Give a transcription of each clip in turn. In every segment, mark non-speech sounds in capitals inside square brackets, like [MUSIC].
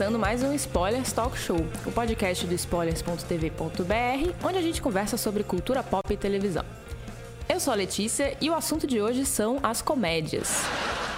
começando mais um Spoilers Talk Show, o podcast do spoilers.tv.br, onde a gente conversa sobre cultura pop e televisão. Eu sou a Letícia e o assunto de hoje são as comédias.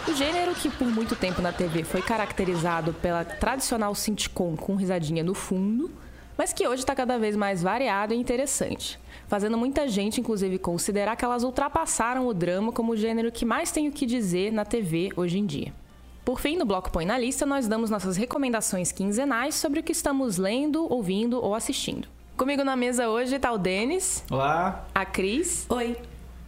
O gênero que por muito tempo na TV foi caracterizado pela tradicional sitcom com risadinha no fundo, mas que hoje está cada vez mais variado e interessante, fazendo muita gente, inclusive, considerar que elas ultrapassaram o drama como o gênero que mais tem o que dizer na TV hoje em dia. Por fim, no Bloco Põe na Lista, nós damos nossas recomendações quinzenais sobre o que estamos lendo, ouvindo ou assistindo. Comigo na mesa hoje está o Denis, Olá! a Cris Oi,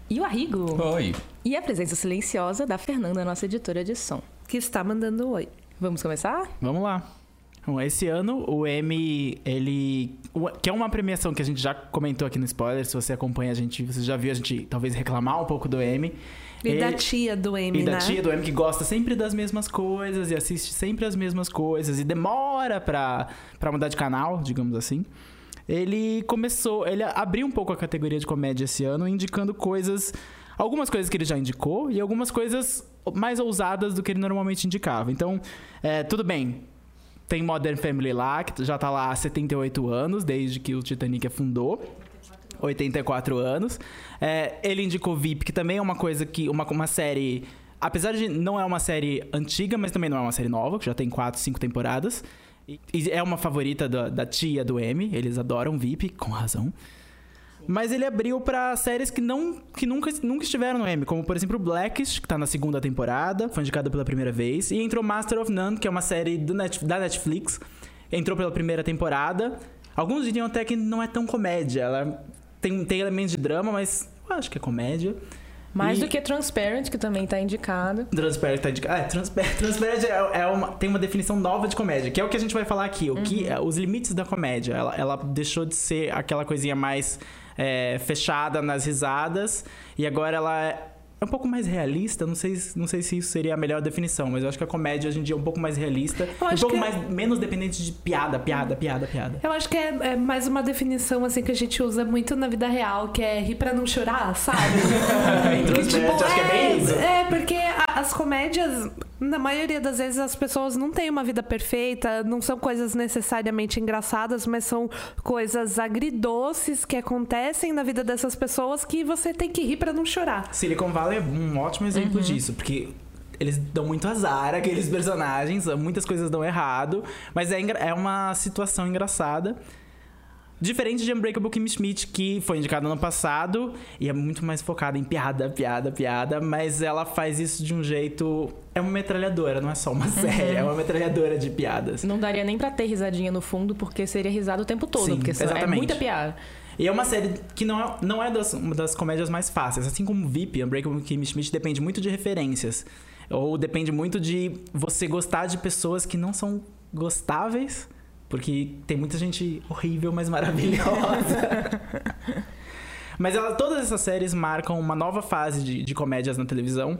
e o Arrigo. Oi! E a presença silenciosa da Fernanda, nossa editora de som. que está mandando oi. Vamos começar? Vamos lá. Bom, esse ano o Emmy, ele. Que é uma premiação que a gente já comentou aqui no spoiler. Se você acompanha a gente, você já viu a gente talvez reclamar um pouco do Emmy. E Ele- da tia do Amy, E da né? tia do Emmy que gosta sempre das mesmas coisas e assiste sempre as mesmas coisas e demora pra, pra mudar de canal, digamos assim. Ele começou, ele abriu um pouco a categoria de comédia esse ano, indicando coisas, algumas coisas que ele já indicou e algumas coisas mais ousadas do que ele normalmente indicava. Então, é, tudo bem, tem Modern Family lá, que já tá lá há 78 anos, desde que o Titanic afundou. 84 anos. É, ele indicou VIP, que também é uma coisa que. Uma, uma série. Apesar de não é uma série antiga, mas também não é uma série nova, que já tem 4, 5 temporadas. E, é uma favorita da, da tia do M. Eles adoram VIP, com razão. Mas ele abriu pra séries que, não, que nunca, nunca estiveram no M, como por exemplo Blackish, que tá na segunda temporada, foi indicada pela primeira vez, e entrou Master of None, que é uma série Net, da Netflix, entrou pela primeira temporada. Alguns diriam até que não é tão comédia, ela tem, tem elementos de drama, mas eu acho que é comédia. Mais E- do que Transparent, que também está indicado. Transparent tá indicado. É, Transparent, [LAUGHS] Transparent é, é uma, tem uma definição nova de comédia, que é o que a gente vai falar aqui. O que, é, os limites da comédia. Ela, ela deixou de ser aquela coisinha mais é, fechada nas risadas e agora ela é um pouco mais realista. Não sei, não sei se isso seria a melhor definição, mas eu acho que a comédia hoje em dia é um pouco mais realista. Um pouco que- mais, menos dependente de piada, piada, piada, piada. Eu acho que é, é mais uma definição assim que a gente usa muito na vida real, que é rir pra não chorar, sabe? [LAUGHS] Em Transparent, acho que é bem isso. é, porque a- as comédias, na maioria das vezes, as pessoas não têm uma vida perfeita, não são coisas necessariamente engraçadas, mas são coisas agridoces que acontecem na vida dessas pessoas que você tem que rir pra não chorar. Silicon Valley é um ótimo exemplo disso, porque eles dão muito azar, aqueles personagens, muitas coisas dão errado, mas é, é uma situação engraçada. Diferente de Unbreakable Kimmy Schmidt, que foi indicada no passado e é muito mais focada em piada, piada, piada, mas ela faz isso de um jeito. É uma metralhadora, não é só uma série, é uma metralhadora de piadas. Não daria nem pra ter risadinha no fundo, porque seria risada o tempo todo, Sim, porque é exatamente. muita piada. E é uma série que não é, não é das, uma das comédias mais fáceis. Assim como VIP, Unbreakable Kimmy Schmidt depende muito de referências. Ou depende muito de você gostar de pessoas que não são gostáveis. Porque tem muita gente horrível, mas maravilhosa. [LAUGHS] mas ela, todas essas séries marcam uma nova fase de, de comédias na televisão.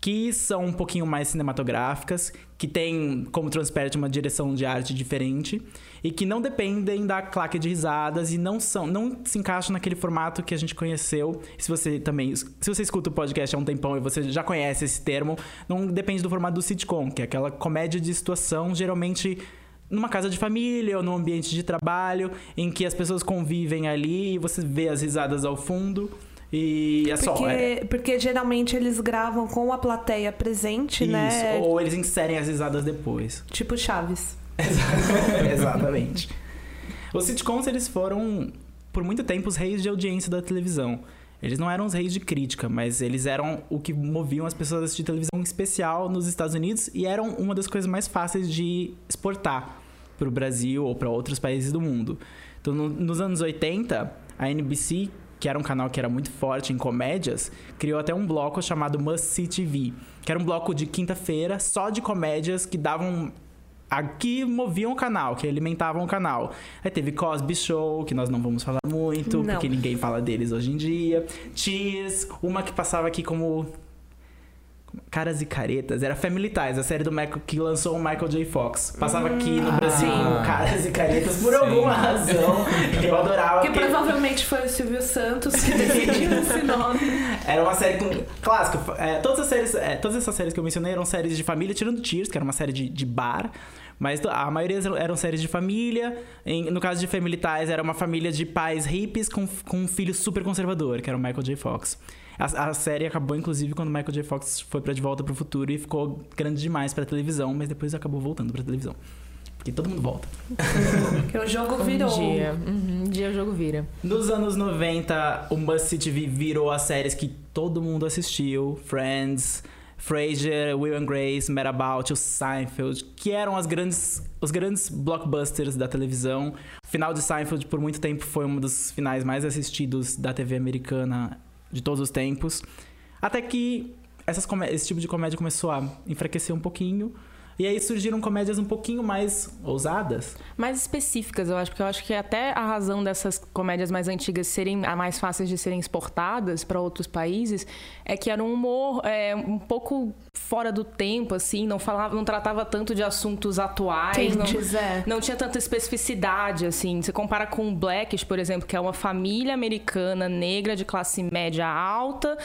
Que são um pouquinho mais cinematográficas, que tem, como Transparent, uma direção de arte diferente e que não dependem da claque de risadas e não são não se encaixam naquele formato que a gente conheceu. Se você também, se você escuta o podcast há um tempão e você já conhece esse termo, não depende do formato do sitcom, que é aquela comédia de situação, geralmente numa casa de família ou num ambiente de trabalho, em que as pessoas convivem ali e você vê as risadas ao fundo. E é só. Porque, é- porque geralmente eles gravam com a plateia presente, isso. né? Ou eles inserem as risadas depois. [LAUGHS] Tipo Chaves. [LAUGHS] Exatamente. Os sitcoms, eles foram, por muito tempo, os reis de audiência da televisão. Eles não eram os reis de crítica, mas eles eram o que moviam as pessoas a assistir televisão especial nos Estados Unidos e eram uma das coisas mais fáceis de exportar para o Brasil ou para outros países do mundo. Então, no- nos anos 80, a NBC, que era um canal que era muito forte em comédias, criou até um bloco chamado Must See TV, que era um bloco de quinta-feira só de comédias que davam que moviam o canal, que alimentavam o canal. Aí teve Cosby Show, que nós não vamos falar muito, Não. porque ninguém fala deles hoje em dia. Cheers, uma que passava aqui como Caras e Caretas, era Family Ties, a série do Michael que lançou o Michael J. Fox. Passava aqui no Brasil sim. Caras e Caretas por Sim. alguma razão. Eu adorava. Que porque- provavelmente foi o Silvio Santos que decidiu [LAUGHS] esse nome. Era uma série com. Clássica. é, todas, as séries, é, todas essas séries que eu mencionei eram séries de família, tirando Cheers, que era uma série de, de bar. Mas a maioria eram- eram séries de família. Em- no caso de Family Ties, era uma família de pais hippies com, com um filho super conservador, que era o Michael J. Fox. A, a série acabou, inclusive, quando o Michael J. Fox foi pra De Volta pro Futuro e ficou grande demais pra televisão, mas depois acabou voltando pra televisão. Porque todo mundo volta. [LAUGHS] Que o jogo Um virou. dia. Uhum, um dia o jogo vira. Nos anos 90, o Must TV virou as séries que todo mundo assistiu. Friends, Frasier, Will and Grace, Mad About, o Seinfeld, que eram as grandes, os grandes blockbusters da televisão. O final de Seinfeld, por muito tempo, foi um dos finais mais assistidos da TV americana de todos os tempos. Até que essas esse tipo de comédia começou a enfraquecer um pouquinho. E aí surgiram comédias um pouquinho mais ousadas. mais específicas, eu acho, porque eu acho que até a razão dessas comédias mais antigas serem a mais fáceis de serem exportadas para outros países é que era um humor é, um pouco fora do tempo, assim, não falava, não tratava tanto de assuntos atuais, não, Quentes, é. não tinha tanta especificidade, assim. Você compara com Blackish, por exemplo, que é uma família americana negra de classe média alta,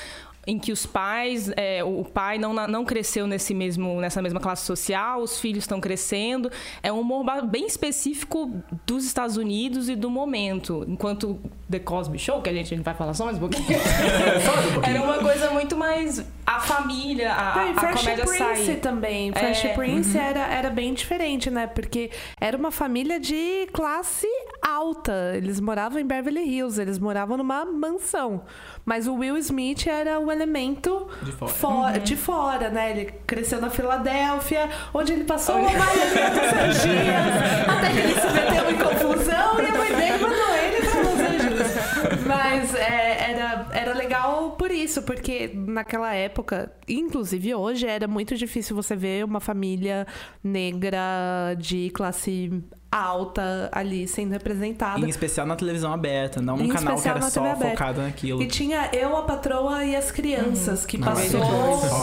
em que os pais, é, o pai não, não cresceu nesse mesmo, nessa mesma classe social, os filhos estão crescendo. É um humor bem específico dos Estados Unidos e do momento. Enquanto The Cosby Show, que a gente vai falar só mais um pouquinho, [LAUGHS] era uma coisa muito mais a família, a, e a Fresh comédia Prince sair. também. Fresh É, Prince era, era bem diferente, né? Porque era uma família de classe alta. Eles moravam em Beverly Hills, eles moravam numa mansão. Mas o Will Smith era o elemento De fora. fo- de fora, né? Ele cresceu na Filadélfia, onde ele passou a maioria dos seus dias, [LAUGHS] até que ele se meteu em confusão e a mãe dele mandou ele pra Los Angeles. Mas é, era, era legal por isso, porque naquela época, inclusive hoje, era muito difícil você ver uma família negra de classe alta ali sendo representada. Em especial na televisão aberta, não num canal que era só aberta. focado naquilo. E tinha Eu, a Patroa e as Crianças, que Nossa, passou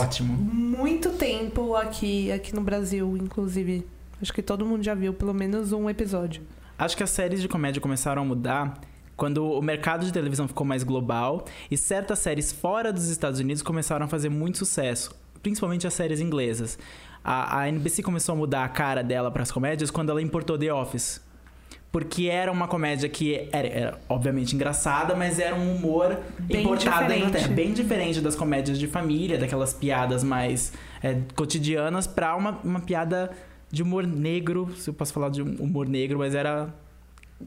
ótimo. muito tempo aqui, aqui no Brasil, inclusive. Acho que todo mundo já viu pelo menos um episódio. Acho que as séries de comédia começaram a mudar quando o mercado de televisão ficou mais global e certas séries fora dos Estados Unidos começaram a fazer muito sucesso, principalmente as séries inglesas. A, a NBC começou a mudar a cara dela para as comédias quando ela importou The Office. Porque era uma comédia que era, era, obviamente engraçada, mas era um humor Bem importado diferente. Bem diferente das comédias de família, daquelas piadas mais é, cotidianas, pra uma, uma piada de humor negro, se eu posso falar de um humor negro, mas era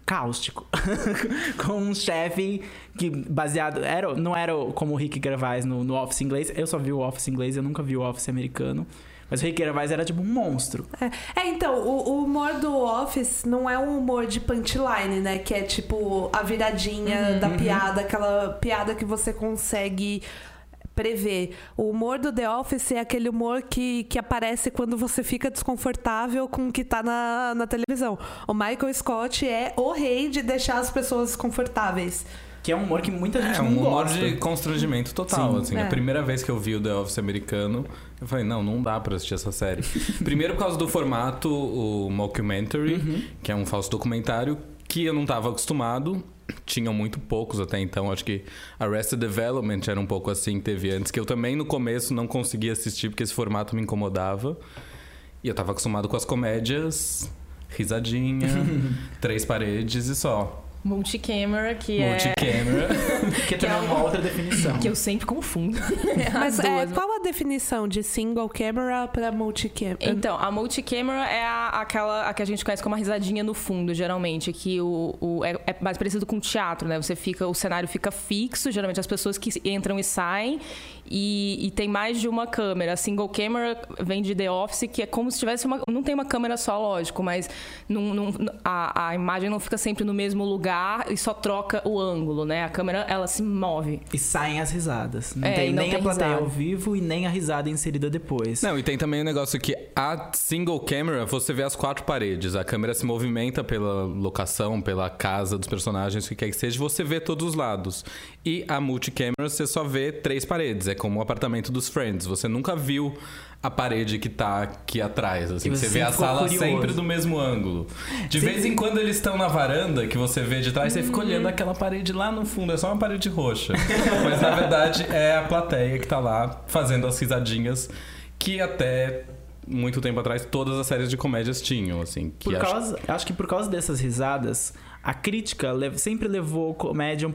cáustico. [LAUGHS] com um chefe que baseado era não era como o Rick Gervais no, no Office inglês eu só vi o Office inglês eu nunca vi o Office americano mas o Rick Gervais era tipo um monstro É, é, então, o, o humor do Office não é um humor de punchline, né? Que é tipo a viradinha da piada, aquela piada que você consegue prever. O humor do The Office é aquele humor que, que aparece quando você fica desconfortável com o que tá na, na televisão. O Michael Scott é o rei de deixar as pessoas desconfortáveis. Que é um humor que muita gente É não um humor gosta de constrangimento total, Sim. assim. É. A primeira vez que eu vi o The Office americano, eu falei, não, não dá pra assistir essa série. [LAUGHS] Primeiro por causa do formato, o mockumentary, Uhum. que é um falso documentário, que eu não tava acostumado. Tinham muito poucos até então. Acho que Arrested Development era um pouco assim que teve antes, que eu também no começo não conseguia assistir porque esse formato me incomodava. E eu tava acostumado com as comédias, risadinha, [LAUGHS] três paredes e só. Multicamera, que é... Multicamera. [LAUGHS] que também é uma outra definição Que eu sempre confundo. [LAUGHS] Mas As é, qual a definição de single camera pra multicamera? Então, a multicamera é a, aquela a que a gente conhece como a risadinha no fundo, geralmente, que o, o- é, é mais parecido com teatro, né? Você fica, o cenário fica fixo, geralmente as pessoas que entram e saem, e, e tem mais de uma câmera. A single camera vem de The Office, que é como se tivesse uma. Não tem uma câmera só, lógico, mas não, não- a, a imagem não fica sempre no mesmo lugar. Lugar e só troca o ângulo, né? A câmera, ela se move. E saem as risadas. Não É, tem não nem tem a plateia risada. ao vivo e nem a risada inserida depois. Não, e tem também o negócio que a single camera, você vê as quatro paredes. A câmera se movimenta pela locação, pela casa dos personagens, o que quer que seja, você vê todos os lados. E a multicamera, você só vê três paredes. É como o apartamento dos Friends. Você nunca viu a parede que tá aqui atrás. Assim, E você você vê a sala curioso. sempre do mesmo ângulo. De vez em quando eles estão na varanda, que você vê de trás, você fica olhando aquela parede lá no fundo. É só uma parede roxa. [LAUGHS] Mas na verdade é a plateia que tá lá fazendo as risadinhas que até muito tempo atrás todas as séries de comédias tinham, assim. Que Por acho- causa, acho que por causa dessas risadas, a crítica sempre levou comédia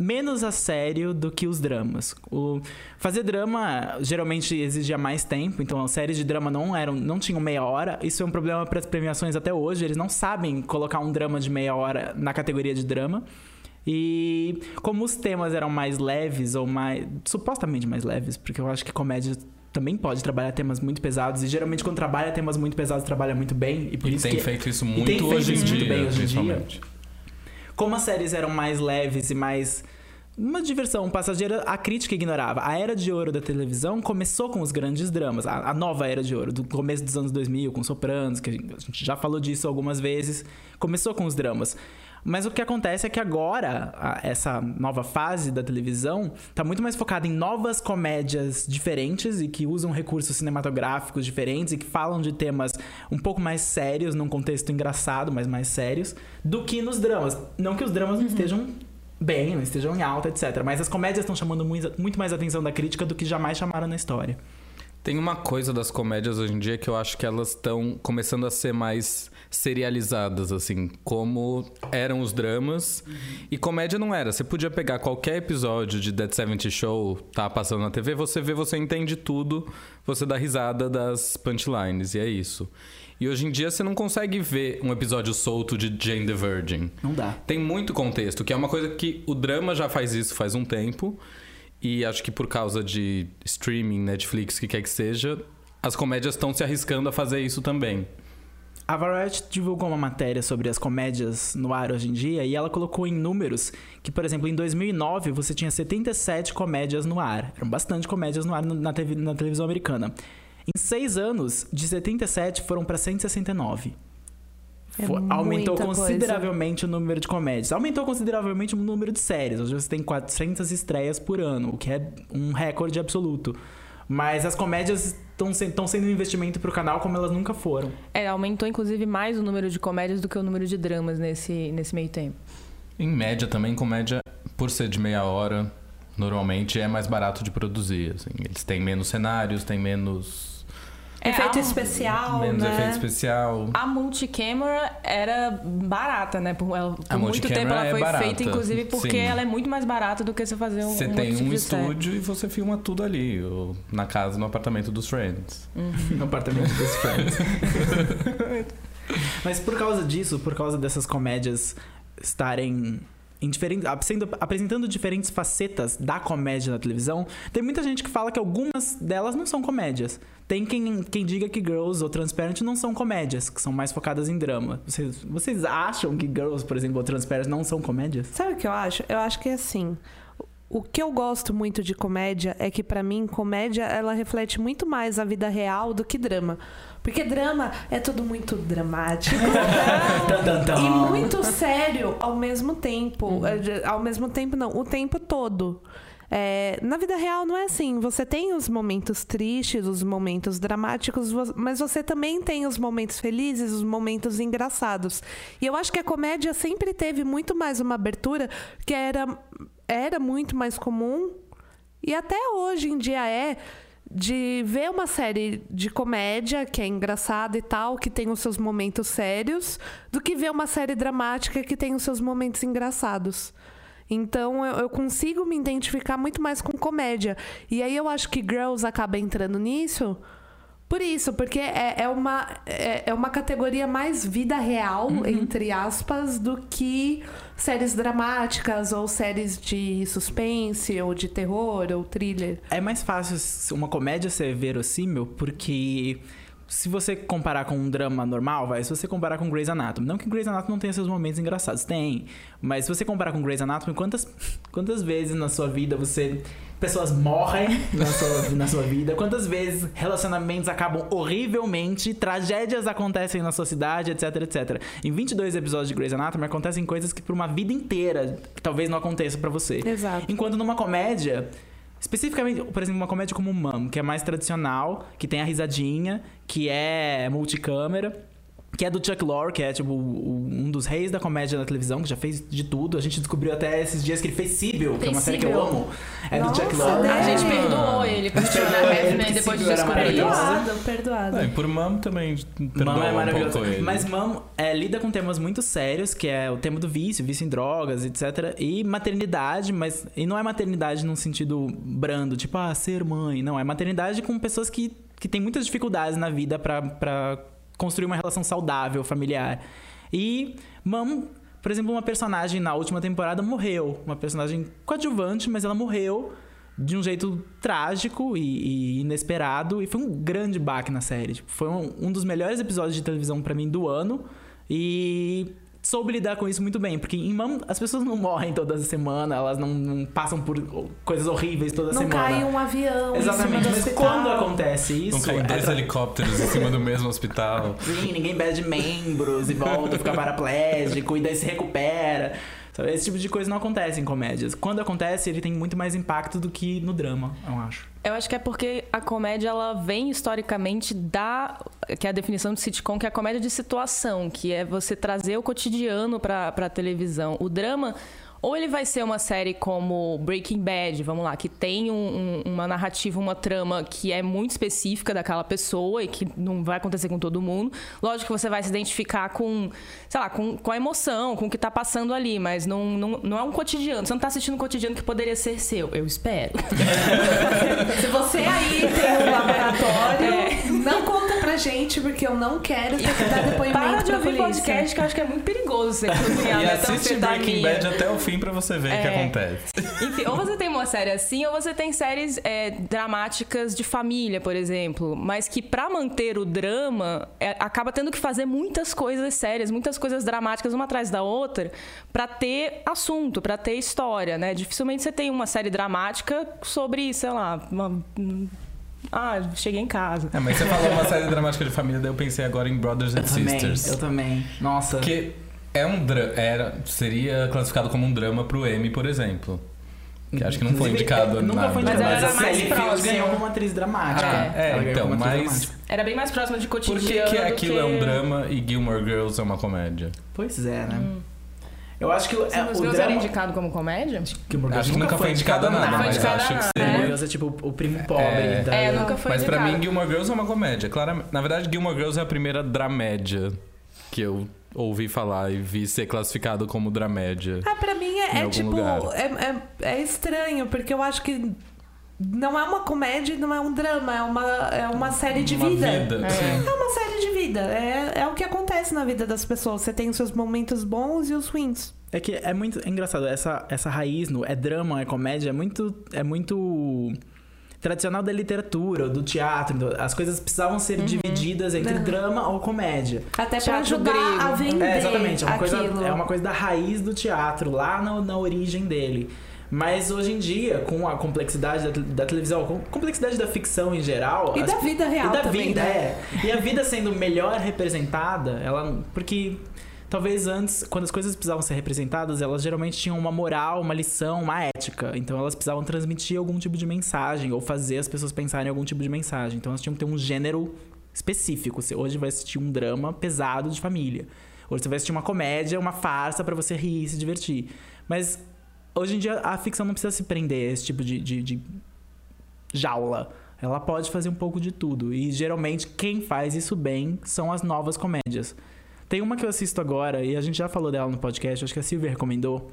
menos a sério do que os dramas. O, fazer drama geralmente exigia mais tempo, então as séries de drama não eram, não tinham meia hora. Isso é um problema para as premiações até hoje. Eles não sabem colocar um drama de meia hora na categoria de drama. E como os temas eram mais leves ou mais supostamente mais leves, porque eu acho que comédia também pode trabalhar temas muito pesados e geralmente quando trabalha temas muito pesados trabalha muito bem e por E isso tem que feito isso muito hoje em dia, bem hoje em dia. Como as séries eram mais leves e mais uma diversão passageira, a crítica ignorava. A era de ouro da televisão começou com os grandes dramas. A, a nova era de ouro, do começo dos anos 2000, com Sopranos, que a gente já falou disso algumas vezes. Começou com os dramas. Mas o que acontece é que agora, a- essa nova fase da televisão tá muito mais focada em novas comédias diferentes e que usam recursos cinematográficos diferentes e que falam de temas um pouco mais sérios, num contexto engraçado, mas mais sérios, do que nos dramas. Não que os dramas não estejam bem, não estejam em alta, etc. Mas as comédias estão chamando muito, muito mais atenção da crítica do que jamais chamaram na história. Tem uma coisa das comédias hoje em dia que eu acho que elas estão começando a ser mais serializadas, assim, como eram os dramas. E comédia não era. Você podia pegar qualquer episódio de Dead 70 Show, tá passando na TV, você vê, você entende tudo, você dá risada das punchlines, e é isso. E hoje em dia você não consegue ver um episódio solto de Jane the Virgin. Não dá. Tem muito contexto, que é uma coisa que o drama já faz isso faz um tempo. E acho que por causa de streaming, Netflix, o que quer que seja, as comédias estão se arriscando a fazer isso também. A Variety divulgou uma matéria sobre as comédias no ar hoje em dia e ela colocou em números que, por exemplo, em 2009 você tinha 77 comédias no ar. Eram bastante comédias no ar na, TV na televisão americana. Em seis anos, de 77 foram para 169. É aumentou muita coisa. consideravelmente o número de comédias. Aumentou consideravelmente o número de séries. Hoje você tem 400 estreias por ano, o que é um recorde absoluto. Mas as comédias estão sendo um investimento pro canal como elas nunca foram. É, aumentou inclusive mais o número de comédias do que o número de dramas nesse, nesse meio tempo. Em média também, comédia, por ser de meia hora, normalmente é mais barato de produzir. assim. Eles têm menos cenários, têm menos, É, Efeito a- especial, menos né? efeito especial. A multicamera era barata, né? Por, ela, por A muito tempo ela é foi barata, feita, inclusive, porque sim. ela é muito mais barata do que você fazer um Você um tem tipo um série. estúdio e você filma tudo ali, ou na casa, no apartamento dos Friends. [LAUGHS] no apartamento dos Friends. [LAUGHS] Mas por causa disso, por causa dessas comédias estarem sendo, apresentando diferentes facetas da comédia na televisão, tem muita gente que fala que algumas delas não são comédias. Tem quem, quem diga que Girls ou Transparent não são comédias, que são mais focadas em drama. Vocês, vocês acham que Girls, por exemplo, ou Transparent não são comédias? Sabe o que eu acho? Eu acho que é assim. O que eu gosto muito de comédia é que pra mim comédia ela reflete muito mais a vida real do que drama. Porque drama é tudo muito dramático [LAUGHS] E muito sério ao mesmo tempo. É, Ao mesmo tempo não, o tempo todo. É, na vida real não é assim. Você tem os momentos tristes, os momentos dramáticos, mas você também tem os momentos felizes, os momentos engraçados. E eu acho que a comédia sempre teve muito mais uma abertura que era, era muito mais comum e até hoje em dia é de ver uma série de comédia que é engraçada e tal, que tem os seus momentos sérios, do que ver uma série dramática que tem os seus momentos engraçados. Então eu, eu consigo me identificar muito mais com comédia. E aí eu acho que Girls acaba entrando nisso por isso, porque é, é uma, é, é uma categoria mais vida real, entre aspas, do que séries dramáticas ou séries de suspense ou de terror ou thriller. É mais fácil uma comédia ser verossímil porque se você comparar com um drama normal, vai, se você comparar com Grey's Anatomy, não que Grey's Anatomy não tenha seus momentos engraçados, tem, mas se você comparar com Grey's Anatomy, quantas, quantas vezes na sua vida você pessoas morrem na sua, na sua vida, quantas vezes relacionamentos acabam horrivelmente, tragédias acontecem na sua cidade, etc, etc. Em 22 episódios de Grey's Anatomy acontecem coisas que por uma vida inteira talvez não aconteça pra você. Exato. Enquanto numa comédia, especificamente, por exemplo, uma comédia como Mom, que é mais tradicional, que tem a risadinha, que é multicâmera, que é do Chuck Lorre, que é tipo um dos reis da comédia na televisão, que já fez de tudo. A gente descobriu até esses dias que ele fez Sibyl, que é uma série que eu amo. É do Nossa, Chuck Lorre. A gente perdoou ele por Batman porque depois de descobrir. Perdoado, perdoado. Ah, e por Mom também Mam é um maravilhoso. pouco ele. Mas Mam é, lida com temas muito sérios, que é o tema do vício, vício em drogas, etc. E maternidade, mas. E não é maternidade num sentido brando, tipo, ah, ser mãe. Não, é maternidade com pessoas que, que têm muitas dificuldades na vida pra, pra construir uma relação saudável, familiar. E Mam. Por exemplo, uma personagem na última temporada morreu. Uma personagem coadjuvante, mas ela morreu de um jeito trágico e, e inesperado. E foi um grande baque na série. Tipo, foi um, um dos melhores episódios de televisão pra mim do ano. E soube lidar com isso muito bem. Porque em Mam, as pessoas não morrem toda semana, elas não, não passam por coisas horríveis toda Não semana. cai um avião Exatamente, em cima do mas hospital. quando acontece isso. Não caem é dois tra- helicópteros em cima do mesmo hospital. Sim, ninguém perde membros e volta a ficar paraplégico e daí se recupera. Sabe? Esse tipo de coisa não acontece em comédias. Quando acontece, ele tem muito mais impacto do que no drama, eu acho. Eu acho que é porque a comédia ela vem historicamente da que é a definição de sitcom, que é a comédia de situação, que é você trazer o cotidiano para televisão. O drama ou ele vai ser uma série como Breaking Bad, vamos lá, que tem um- um- uma narrativa, uma trama que é muito específica daquela pessoa e que não vai acontecer com todo mundo. Lógico que você vai se identificar com, sei lá, com, com a emoção, com o que tá passando ali, mas não, não, não é um cotidiano. Você não tá assistindo um cotidiano que poderia ser seu. Eu espero. [LAUGHS] Se você aí tem um laboratório, É. não conta pra gente, porque eu não quero ter que dar depoimento Para de pra ouvir polícia. podcast, que eu acho que é muito perigoso [LAUGHS] você cozinhar E assiste metanfetamina. Breaking Bad até o fim pra você ver o que É. acontece. [LAUGHS] Enfim, ou você tem uma série assim, ou você tem séries é, dramáticas de família, por exemplo. Mas que pra manter o drama, é, acaba tendo que fazer muitas coisas sérias, muitas coisas dramáticas uma atrás da outra, pra ter assunto, pra ter história, né? Dificilmente você tem uma série dramática sobre, sei lá, uma. Ah, cheguei em casa. É, mas você falou uma série dramática de família, daí eu pensei agora em Brothers and Eu também, Sisters. eu também. Nossa. Que é um era seria classificado como um drama pro Emmy, por exemplo. Que acho que não foi indicado é, Nunca nada. foi Mas indicado, ela mas era a mais Sally Fields próxima. ganhou como atriz dramática. É, Ela ganhou então, mas- dramática. Era bem mais próximo de Por cotidiano. que, que do aquilo que... é um drama e Gilmore Girls é uma comédia? Pois é, né? Eu acho que o, é, Mas o Girls drama... era indicado como comédia? Gilmore Acho que nunca foi indicado a nada, foi mas indicado a acho que nada, seria. Gilmore Girls é tipo o primo pobre É. da... É, nunca foi Mas pra indicado. mim, Gilmore Girls é uma comédia. Claramente. Na verdade, Gilmore Girls é a primeira dramédia que eu ouvi falar e vi ser classificado como dramédia. Ah, pra mim é, é tipo. É, é, é estranho, porque eu acho que não é uma comédia, não é um drama, é uma, é uma série de Uma vida. sim. É uma série de vida. É, é o que acontece na vida das pessoas. Você tem os seus momentos bons e os ruins. É que é muito é engraçado, essa, essa raiz no é drama, é comédia, é muito, é muito tradicional da literatura, do teatro. As coisas precisavam ser divididas entre Uhum. drama ou comédia. Até pra Teatro ajudar grego. a vender É, exatamente. É uma, coisa, é uma coisa da raiz do teatro, lá na, na origem dele. Mas hoje em dia, com a complexidade da, da televisão, com a complexidade da ficção em geral. E as- da vida real E da também, vida, né? é. E a vida sendo melhor representada, ela. Porque. Talvez antes, quando as coisas precisavam ser representadas, elas geralmente tinham uma moral, uma lição, uma ética. Então elas precisavam transmitir algum tipo de mensagem ou fazer as pessoas pensarem em algum tipo de mensagem. Então elas tinham que ter um gênero específico. Você hoje vai assistir um drama pesado de família. Hoje você vai assistir uma comédia, uma farsa pra você rir e se divertir. Mas hoje em dia a ficção não precisa se prender a esse tipo de, de, de jaula. Ela pode fazer um pouco de tudo. E geralmente quem faz isso bem são as novas comédias. Tem uma que eu assisto agora, e a gente já falou dela no podcast, acho que a Silvia recomendou,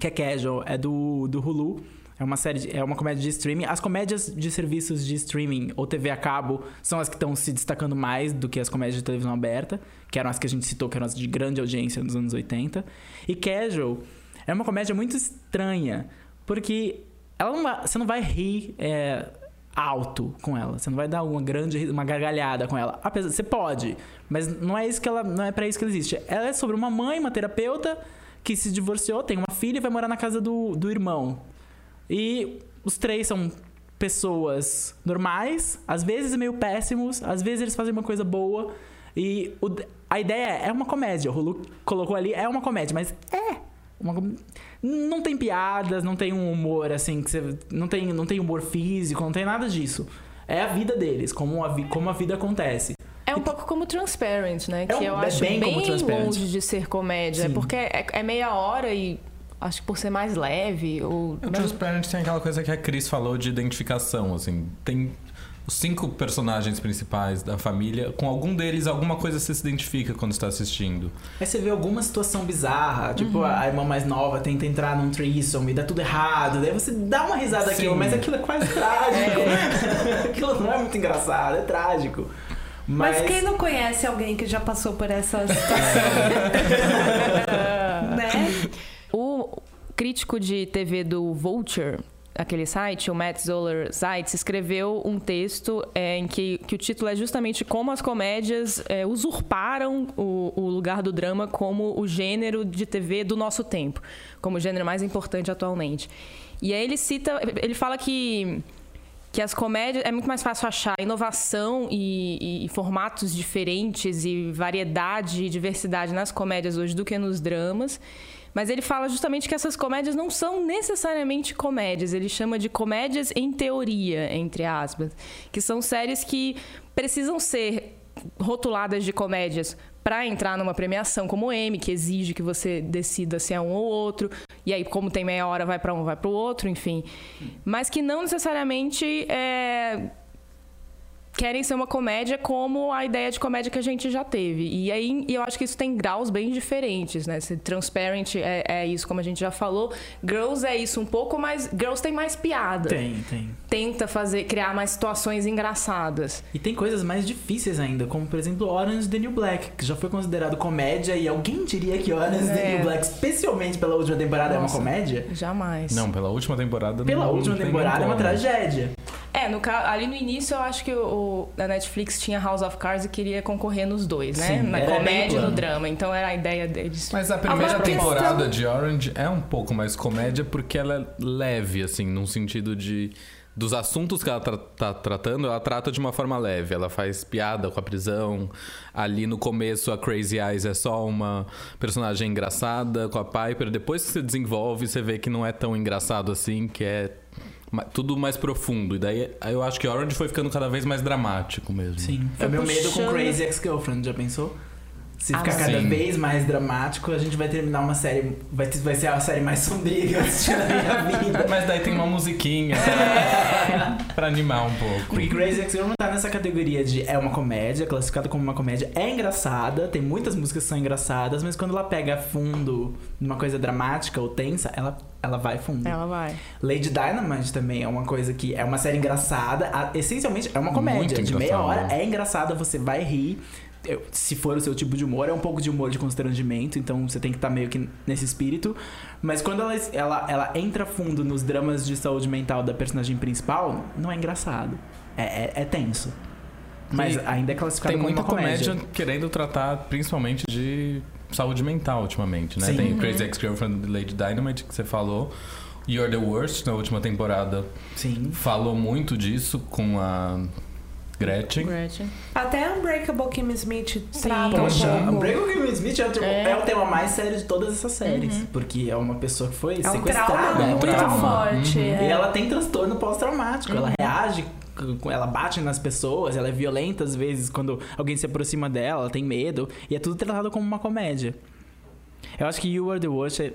que é Casual, é do, do Hulu. É uma série, de- é uma comédia de streaming. As comédias de serviços de streaming ou TV a cabo são as que estão se destacando mais do que as comédias de televisão aberta, que eram as que a gente citou, que eram as de grande audiência nos anos 80. E Casual é uma comédia muito estranha, porque ela não você não vai rir é, alto com ela. Você não vai dar uma grande uma gargalhada com ela. Apesar, você pode, mas não é isso que ela, não é para isso que ela existe. Ela é sobre uma mãe, uma terapeuta que se divorciou, tem uma filha e vai morar na casa do, do irmão. E os três são pessoas normais, às vezes meio péssimos, às vezes eles fazem uma coisa boa. E o- a ideia é, é uma comédia. O Hulu colocou ali, é uma comédia, mas é. Uma, não tem piadas, não tem um humor assim, que você, não, tem, não tem humor físico, não tem nada disso. É a vida deles, como a, vi- como a vida acontece. É um pouco como Transparent, né? É que um- eu é acho bem bem, longe de ser comédia. Sim. Porque é, é meia hora e acho que por ser mais leve. Ou, O Transparent tem aquela coisa que a Cris falou de identificação, assim. Tem os cinco personagens principais da família, com algum deles, alguma coisa você se identifica quando está assistindo. Aí você vê alguma situação bizarra, tipo a irmã mais nova tenta entrar num threesome e dá tudo errado, daí você dá uma risada Sim. aquilo, mas aquilo é quase [LAUGHS] trágico. [LAUGHS] aquilo não é muito engraçado, é trágico. Mas... Mas, quem não conhece alguém que já passou por essa [LAUGHS] situação? né? O crítico de TV do Vulture, aquele site, o Matt Zoller Seitz, escreveu um texto é, em que, que o título é justamente como as comédias é, usurparam o, o lugar do drama como o gênero de TV do nosso tempo, como o gênero mais importante atualmente. E aí ele cita, ele fala que que as comédias é muito mais fácil achar inovação e, e- e formatos diferentes e variedade e diversidade nas comédias hoje do que nos dramas. Mas ele fala justamente que essas comédias não são necessariamente comédias. Ele chama de comédias em teoria, entre aspas. Que são séries que precisam ser rotuladas de comédias para entrar numa premiação como o Emmy, que exige que você decida se é um ou outro. E aí, como tem meia hora, vai para um, vai para o outro, enfim. Mas que não necessariamente é, querem ser uma comédia como a ideia de comédia que a gente já teve. E aí eu acho que isso tem graus bem diferentes, né? Se Transparent é, é isso, como a gente já falou. Girls é isso um pouco, mas Girls tem mais piada. tem, tem. Tenta fazer, criar mais situações engraçadas. E tem coisas mais difíceis ainda, como por exemplo Orange is the New Black, que já foi considerado comédia e alguém diria que Orange is the É. New Black, especialmente pela última temporada, Nossa. é uma comédia? Jamais. Não, pela última temporada Pela não última tem temporada é uma tragédia. É, no, ali no início eu acho que o, a Netflix tinha House of Cards e queria concorrer nos dois, né? Sim, Na comédia e no drama. Então era a ideia deles. Mas a primeira uma temporada questão- de Orange é um pouco mais comédia porque ela é leve, assim, num sentido de. Dos assuntos que ela tra- tá tratando, ela trata de uma forma leve. Ela faz piada com a prisão. Ali no começo, a Crazy Eyes é só uma personagem engraçada com a Piper. Depois que você desenvolve, você vê que não é tão engraçado assim, que é tudo mais profundo. E daí eu acho que Orange foi ficando cada vez mais dramático mesmo. Sim. Foi É o meu medo com Crazy Ex-Girlfriend, já pensou? Se Ah, ficar cada sim. vez mais dramático, a gente vai terminar uma série. Vai, ter- vai ser a série mais sombria que eu assisti na minha [LAUGHS] vida. Mas daí tem uma musiquinha pra, [LAUGHS] pra animar um pouco. Porque Crazy Ex-Girlfriend tá nessa categoria de é uma comédia, classificada como uma comédia, é engraçada, tem muitas músicas que são engraçadas, mas quando ela pega fundo numa coisa dramática ou tensa, ela, ela vai fundo. Ela vai. Lady Dynamite também é uma coisa que é uma série engraçada, a- essencialmente é uma comédia. Muito de meia hora é engraçada, você vai rir. Se for o seu tipo de humor, é um pouco de humor de constrangimento, então você tem que estar meio que nesse espírito. Mas quando ela, ela, ela entra fundo nos dramas de saúde mental da personagem principal, não é engraçado. É, é, é tenso. Mas E ainda é classificado como uma comédia. comédia querendo tratar principalmente de saúde mental ultimamente, né? Sim. Tem Crazy Ex-Girlfriend de Lady Dynamite, que você falou. You're the Worst, na última temporada, Sim. falou muito disso com a Gretchen. Gretchen. Até Unbreakable Kim Smith trata Poxa, um pouco. Unbreakable Kimmy Smith é o, tema, É. é o tema mais sério de todas essas séries. Porque é uma pessoa que foi É um sequestrada. trauma é um muito trauma. forte. Uhum. é. E ela tem transtorno pós-traumático. Ela reage, ela bate nas pessoas, ela é violenta às vezes quando alguém se aproxima dela, ela tem medo. E é tudo tratado como uma comédia. Eu acho que You Are the Worst. é-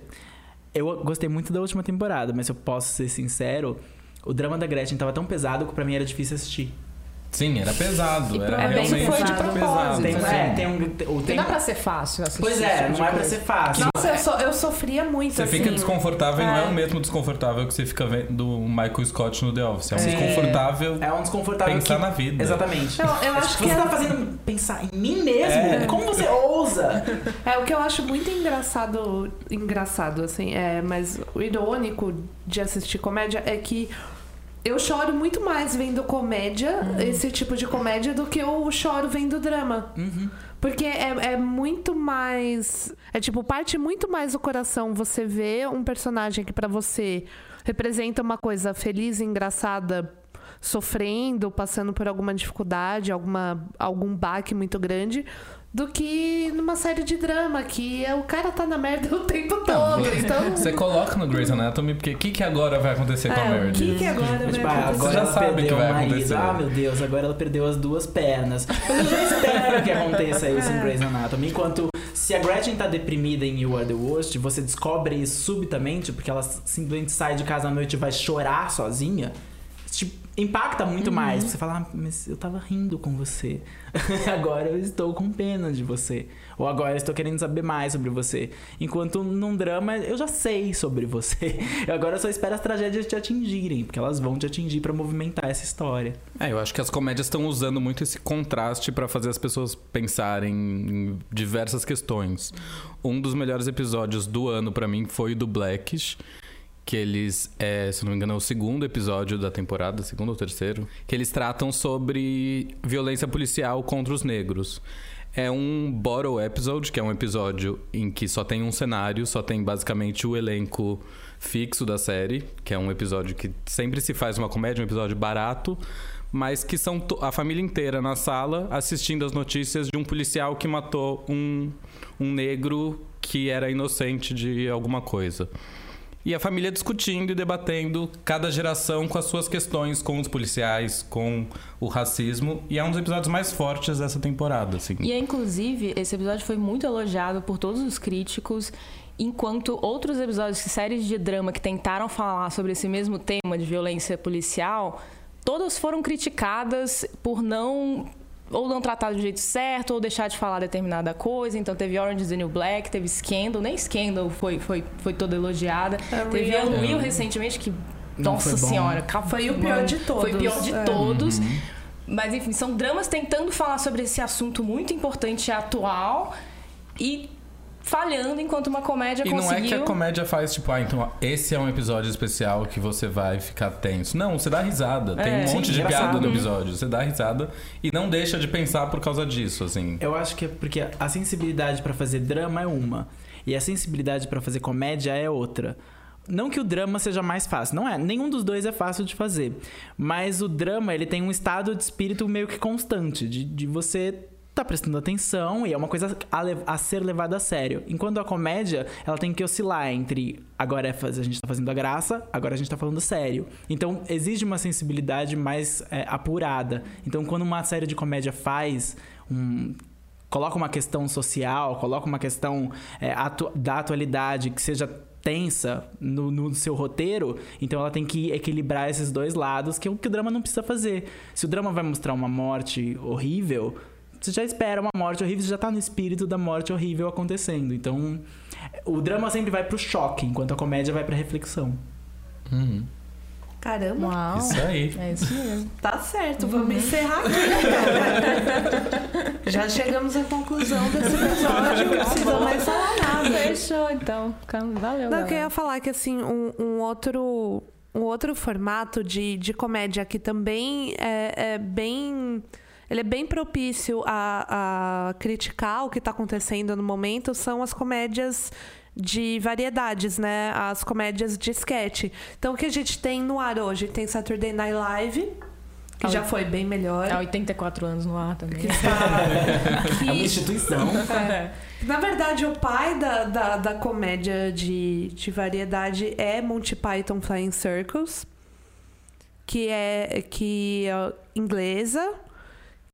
Eu gostei muito da última temporada, mas se eu posso ser sincero, o drama da Gretchen tava tão pesado que pra mim era difícil assistir. Sim, era pesado. E Era é bem realmente foi de pesado. propósito, Tem, né? é, tem um. O Não tem, dá pra ser fácil assistir pois é, tipo de não é pra ser fácil. Nossa, eu, so- eu sofria muito, Você assim. fica desconfortável e não é É. o mesmo desconfortável que você fica vendo o Michael Scott no The Office. É um Sim. desconfortável É um desconfortável pensar que- na vida. Exatamente. Não, eu acho Você que tá é, fazendo pensar em mim mesmo? É. Como você ousa? é o que eu acho muito engraçado, engraçado assim, é, mas o irônico de assistir comédia é que eu choro muito mais vendo comédia, esse tipo de comédia, do que eu choro vendo drama. Porque é, é muito mais. É tipo, parte muito mais do coração você vê um personagem que pra você representa uma coisa feliz e engraçada, sofrendo, passando por alguma dificuldade, alguma, algum baque muito grande. Do que numa série de drama, que é, o cara tá na merda [LAUGHS] o tempo todo. Então. Você coloca no Grey's Anatomy, porque o que, que agora vai acontecer com a É, o Meredith? que, que agora É, tipo, vai ah, acontecer? agora já ela sabe o que perdeu vai acontecer. Ah, meu Deus, agora ela perdeu as duas pernas. Mas eu já espero que aconteça [LAUGHS] isso em Grey's Anatomy. Enquanto se a Gretchen tá deprimida em You Are The Worst, você descobre isso subitamente, porque ela simplesmente sai de casa à noite e vai chorar sozinha, te impacta muito mais. Você fala, ah, mas eu tava rindo com você. [LAUGHS] agora eu estou com pena de você. Ou agora eu estou querendo saber mais sobre você. Enquanto num drama eu já sei sobre você. [LAUGHS] E agora eu só espero as tragédias te atingirem, porque elas vão te atingir pra movimentar essa história. É, eu acho que as comédias estão usando muito esse contraste pra fazer as pessoas pensarem em diversas questões. Um dos melhores episódios do ano pra mim foi o do Blackish, que eles, é, se não me engano, é o segundo episódio da temporada, segundo ou terceiro, que eles tratam sobre violência policial contra os negros. É um bottle episode, que é um episódio em que só tem um cenário, só tem basicamente o elenco fixo da série, que é um episódio que sempre se faz uma comédia, um episódio barato, mas que são a família inteira na sala assistindo as notícias de um policial que matou um, um negro que era inocente de alguma coisa. E a família discutindo e debatendo cada geração com as suas questões com os policiais, com o racismo. E é um dos episódios mais fortes dessa temporada, assim. E, inclusive, esse episódio foi muito elogiado por todos os críticos, enquanto outros episódios, séries de drama que tentaram falar sobre esse mesmo tema de violência policial, todas foram criticadas por não ou não tratar do jeito certo, ou deixar de falar determinada coisa. Então teve Orange is the New Black, teve Scandal, nem Scandal foi, foi, foi toda elogiada. A teve Real- Unreal recentemente, que, Não nossa senhora, Foi o pior de Foi o todos. pior de É. todos. Mas enfim, são dramas tentando falar sobre esse assunto muito importante e atual e falhando enquanto uma comédia E não é conseguiu. que a comédia faz tipo, ah, então esse é um episódio especial que você vai ficar tenso. Não, você dá risada. Tem É. um Sim, monte de engraçado. piada no episódio. Você dá risada e não deixa de pensar por causa disso, assim. Eu acho que é porque a sensibilidade pra fazer drama é uma e a sensibilidade pra fazer comédia é outra. Não que o drama seja mais fácil, não é. Nenhum dos dois é fácil de fazer. Mas o drama, ele tem um estado de espírito meio que constante, de, de você tá prestando atenção e é uma coisa a, a ser levada a sério. Enquanto a comédia, ela tem que oscilar entre agora é a gente tá fazendo a graça, agora a gente tá falando sério. Então, exige uma sensibilidade mais é, apurada. Então, quando uma série de comédia faz um coloca uma questão social, coloca uma questão é, atu- da atualidade que seja tensa no, no seu roteiro, então ela tem que equilibrar esses dois lados, que é o que o drama não precisa fazer. Se o drama vai mostrar uma morte horrível, você já espera uma morte horrível, você já tá no espírito da morte horrível acontecendo. Então, o drama sempre vai pro choque, enquanto a comédia vai pra reflexão. Caramba, Uau. Isso aí. É isso mesmo. tá certo. Vamos encerrar aqui, então. [LAUGHS] Já chegamos à conclusão desse episódio. Não precisa mais falar nada. Fechou, então. Valeu, Não, eu queria falar que assim, um, um outro. Um outro formato de, de comédia que também é, é bem. Ele é bem propício a, a criticar o que está acontecendo no momento são as comédias de variedades, né? As comédias de sketch. Então, o que a gente tem no ar hoje? Tem Saturday Night Live, que Ah, já foi bem melhor. Há 84 anos no ar também. Que está- [LAUGHS] É uma que- instituição. É. Na verdade, o pai da, da, da comédia de, de variedade é Monty Python Flying Circus, que é, que é inglesa,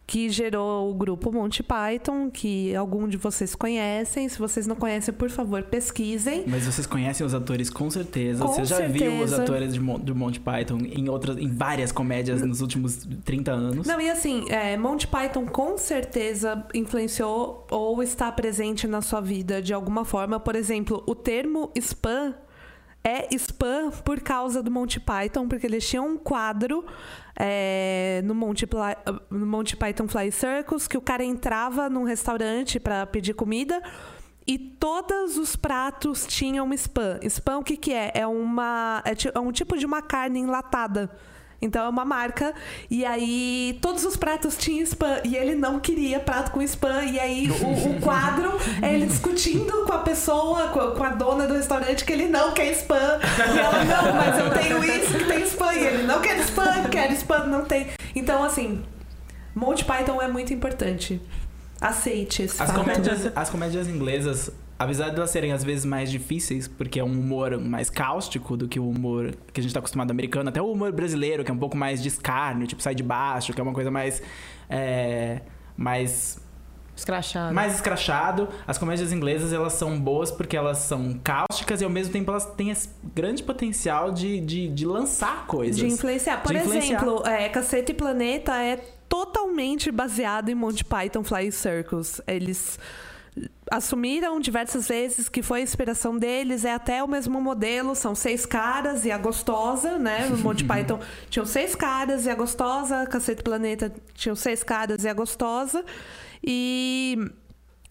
que gerou o grupo Monty Python, que algum de vocês conhecem. Se vocês não conhecem, por favor, pesquisem. Mas vocês conhecem os atores com certeza. Com Você já viu os certeza. atores de Mon- do Monty Python em outras, em várias comédias nos últimos 30 anos. Não, e assim, é, Monty Python com certeza influenciou ou está presente na sua vida de alguma forma. Por exemplo, o termo spam é spam por causa do Monty Python, porque eles tinham um quadro é, no, Monty, no Monty Python Fly Circus que o cara entrava num restaurante para pedir comida e todos os pratos tinham spam. Spam o que, que é? É, uma, é, é um tipo de uma carne enlatada. Então é uma marca. E aí todos os pratos tinham spam. E ele não queria prato com spam. E aí o, o [LAUGHS] quadro é ele discutindo com a pessoa, com a, com a dona do restaurante, que ele não quer spam. E ela, não, mas eu tenho isso que tem spam. E ele não quer spam, quer spam, não tem. Então, assim, Monty Python é muito importante. Aceite esse As fato. comédias, as comédias inglesas, apesar de elas serem às vezes mais difíceis, porque é um humor mais cáustico do que o humor que a gente tá acostumado americano, até o humor brasileiro, que é um pouco mais de escárnio, tipo sai de baixo, que é uma coisa mais. é, mais Escrachado. mais escrachado. As comédias inglesas, elas são boas porque elas são cáusticas e ao mesmo tempo elas têm esse grande potencial de, de, de lançar coisas. De influenciar. Por De influenciar. exemplo, é, Cacete e Planeta é totalmente baseado em Monty Python Flying Circus. Eles assumiram diversas vezes que foi a inspiração deles, é até o mesmo modelo, são seis caras e a gostosa, né? No Monty [LAUGHS] Python tinham seis caras e a gostosa, Cacete Planeta tinham seis caras e a gostosa. E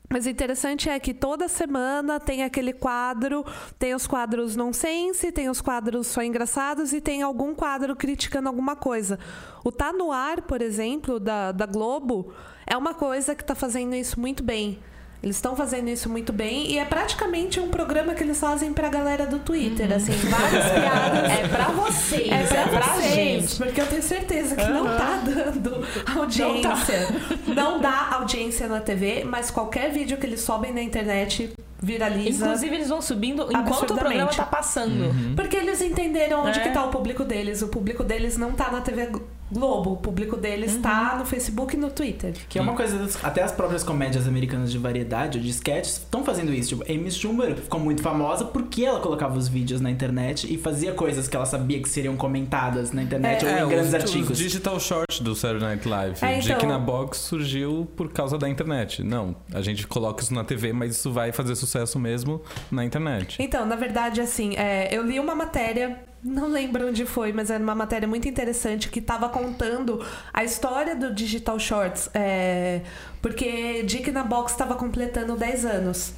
mas o interessante é que toda semana tem aquele quadro, tem os quadros nonsense, tem os quadros só engraçados e tem algum quadro criticando alguma coisa. O Tá No Ar, por exemplo, da, da Globo, é uma coisa que está fazendo isso muito bem. Eles estão fazendo isso muito bem e é praticamente um programa que eles fazem pra galera do Twitter, assim, várias [LAUGHS] piadas. É pra vocês, É pra, é pra vocês, gente. porque eu tenho certeza que não tá dando audiência. Não, [LAUGHS] dá audiência na TV, mas qualquer vídeo que eles sobem na internet viraliza. Inclusive, eles vão subindo enquanto o programa tá passando. Porque eles entenderam onde É. que tá o público deles. O público deles não tá na TV Globo. O público deles tá no Facebook e no Twitter. Que é uma coisa. das- Até as próprias comédias americanas de variedade, ou de sketches, estão fazendo isso. Tipo, Amy Schumer ficou muito famosa porque ela colocava os vídeos na internet e fazia coisas que ela sabia que seriam comentadas na internet ou em grandes os, artigos. os digital short do Saturday Night Live. É, então- Dick na Box surgiu por causa da internet. Não, a gente coloca isso na TV, mas isso vai fazer sucesso mesmo na internet. Então, na verdade, assim, é, eu li uma matéria, não lembro onde foi, mas era uma matéria muito interessante que estava contando a história do Digital Shorts. é, porque Dick na Box estava completando 10 anos.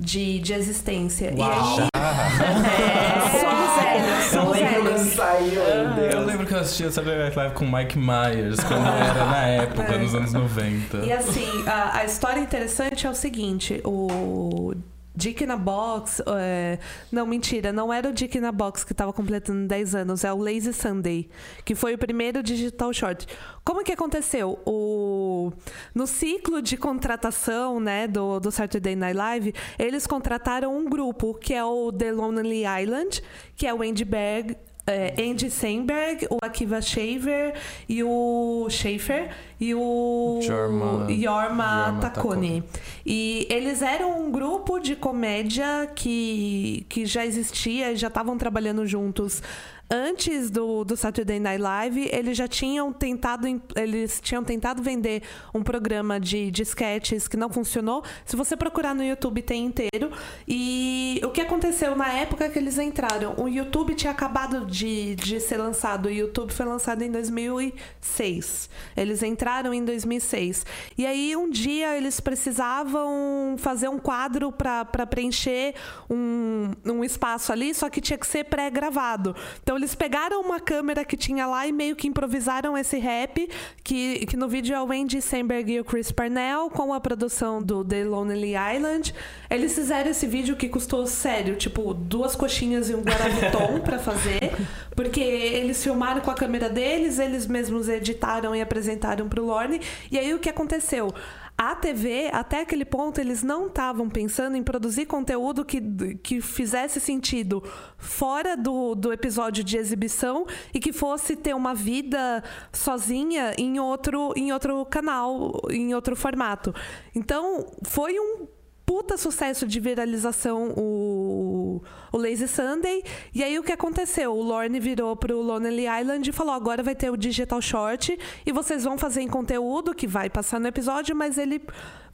De, de existência. E aí. [LAUGHS] É, somos velhos, somos velhos. saiu, meu Eu lembro que eu assistia Saturday Night Live com Mike Myers, quando era na época, nos anos 90. E assim, a, a história interessante é o seguinte: o Dick na Box. é, não, mentira, não era o Dick na Box que estava completando 10 anos, é o Lazy Sunday, que foi o primeiro digital short. Como que aconteceu? O, no ciclo de contratação né, do, do Saturday Night Live, eles contrataram um grupo que é o The Lonely Island, que é o Andy Berg, é, Andy Samberg, o Akiva Shaver e o Schaefer e o Jorma- Yorma Takoni. E eles eram um grupo de comédia que, que já existia, já estavam trabalhando juntos antes do, do Saturday Night Live. Eles já tinham tentado eles tinham tentado vender um programa de, sketches que não funcionou. Se você procurar no YouTube tem inteiro. E o que aconteceu na época que eles entraram? O YouTube tinha acabado de, de ser lançado. O YouTube foi lançado em 2006. Eles entraram em 2006. E aí, um dia, eles precisavam fazer um quadro para preencher um, um espaço ali, só que tinha que ser pré-gravado. Então, eles pegaram uma câmera que tinha lá e meio que improvisaram esse rap, que, que no vídeo é o Andy Samberg e o Chris Parnell, com a produção do The Lonely Island. Eles fizeram esse vídeo que custou, sério, tipo, duas coxinhas e um Guaraviton pra fazer, porque eles filmaram com a câmera deles, eles mesmos editaram e apresentaram pro Lorne. E aí o que aconteceu? A TV, até aquele ponto, eles não estavam pensando em produzir conteúdo que, que fizesse sentido fora do, do episódio de exibição e que fosse ter uma vida sozinha em outro, em outro canal, em outro formato. Então, foi um puta sucesso de viralização o, o Lazy Sunday. E aí o que aconteceu? O Lorne virou pro Lonely Island e falou: agora vai ter o Digital Short e vocês vão fazer em conteúdo que vai passar no episódio, mas ele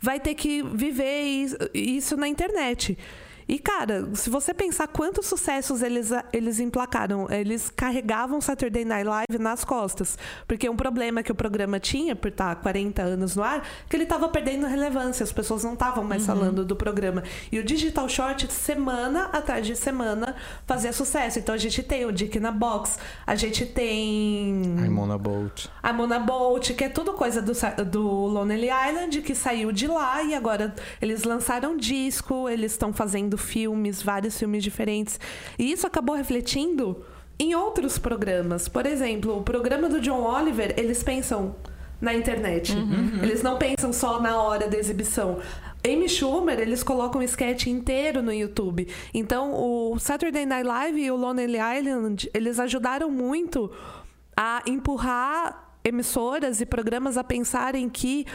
vai ter que viver is- isso na internet. E, cara, se você pensar quantos sucessos eles, eles emplacaram, eles carregavam Saturday Night Live nas costas. Porque um problema que o programa tinha, por estar 40 anos no ar, que ele estava perdendo relevância, as pessoas não estavam mais falando do programa. E o Digital Short, semana atrás de semana, fazia sucesso. Então a gente tem o Dick na Box, a gente tem. A boat. A Mona Bolt, que é tudo coisa do, do Lonely Island, que saiu de lá e agora eles lançaram disco, eles estão fazendo filmes, vários filmes diferentes. E isso acabou refletindo em outros programas. Por exemplo, o programa do John Oliver, eles pensam na internet. Eles não pensam só na hora da exibição. Amy Schumer, eles colocam um sketch inteiro no YouTube. Então, o Saturday Night Live e o Lonely Island, eles ajudaram muito a empurrar emissoras e programas a pensarem que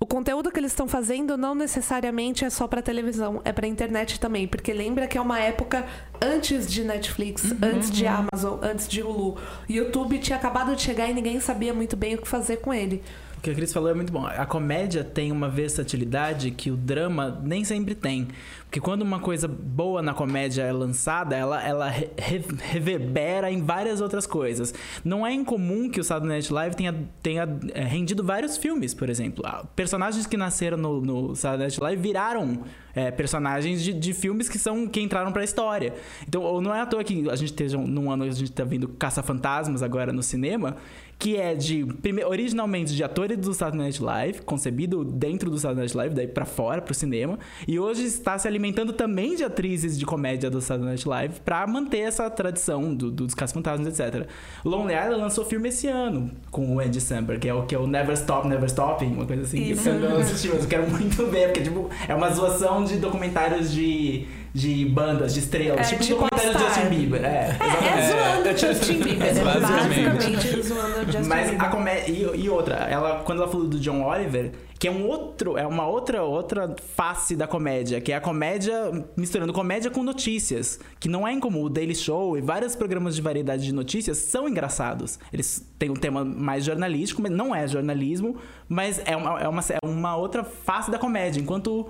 o conteúdo que eles estão fazendo não necessariamente é só para televisão, é para internet também, porque lembra que é uma época antes de Netflix, antes de Amazon, antes de Hulu. YouTube tinha acabado de chegar e ninguém sabia muito bem o que fazer com ele. O que a Cris falou é muito bom. A comédia tem uma versatilidade que o drama nem sempre tem. Porque quando uma coisa boa na comédia é lançada, ela, ela re- re- reverbera em várias outras coisas. Não é incomum que o Saturday Night Live tenha, tenha é, rendido vários filmes, por exemplo. Ah, Personagens que nasceram no, no Saturday Night Live viraram é, personagens de, de filmes que são que entraram pra história. Então, não é à toa que a gente esteja num ano que a gente tá vendo Caça-Fantasmas agora no cinema, que é de originalmente de atores do Saturday Night Live, concebido dentro do Saturday Night Live, daí pra fora, pro cinema, e hoje está se alimentando também de atrizes de comédia do Saturday Night Live pra manter essa tradição do, do- dos Caça-Fantasmas, etc. Lonely Island lançou filme esse ano com o Andy Samberg, que é o que é o Never Stop, Never Stopping, uma coisa assim. Isso. Eu não assisti, mas eu quero muito ver, porque tipo, é uma zoação de documentários de, de bandas, de estrelas, É, tipo de documentários de popstar. Justin Bieber. É, É, exatamente. zoando o Justin Bieber, né? [LAUGHS] Basicamente. basicamente Justin Mas Bieber. a comédia. E, e outra, ela, quando ela falou do John Oliver, que é um outro, é uma outra outra face da comédia, que é a comédia misturando comédia com notícias, que não é incomum. O Daily Show e vários programas de variedade de notícias são engraçados. Eles têm um tema mais jornalístico, mas não é jornalismo, mas é uma, é uma, é uma outra face da comédia, enquanto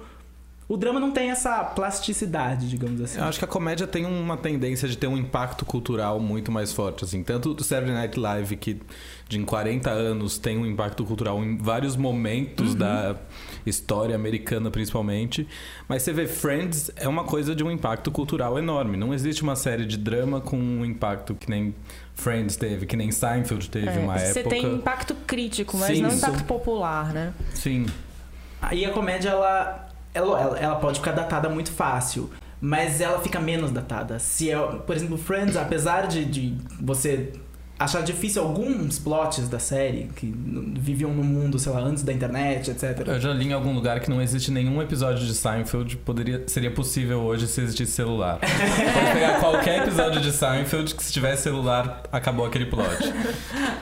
o drama não tem essa plasticidade, digamos assim. Eu acho que a comédia tem uma tendência de ter um impacto cultural muito mais forte, assim. Tanto o Saturday Night Live, que de em 40 anos tem um impacto cultural em vários momentos da história americana, principalmente. Mas você vê, Friends é uma coisa de um impacto cultural enorme. Não existe uma série de drama com um impacto que nem Friends teve, que nem Seinfeld teve É, uma você época. tem impacto crítico, mas Sim, não isso. impacto popular, né? Sim. Aí a comédia, ela, ela, ela, ela pode ficar datada muito fácil. Mas ela fica menos datada. Se é, por exemplo, Friends, apesar de, de você achar difícil alguns plots da série, que viviam no mundo, sei lá, antes da internet, etc. Eu já li em algum lugar que não existe nenhum episódio de Seinfeld poderia seria possível hoje se existisse celular. [LAUGHS] Pode pegar qualquer episódio de Seinfeld que se tivesse celular acabou aquele plot.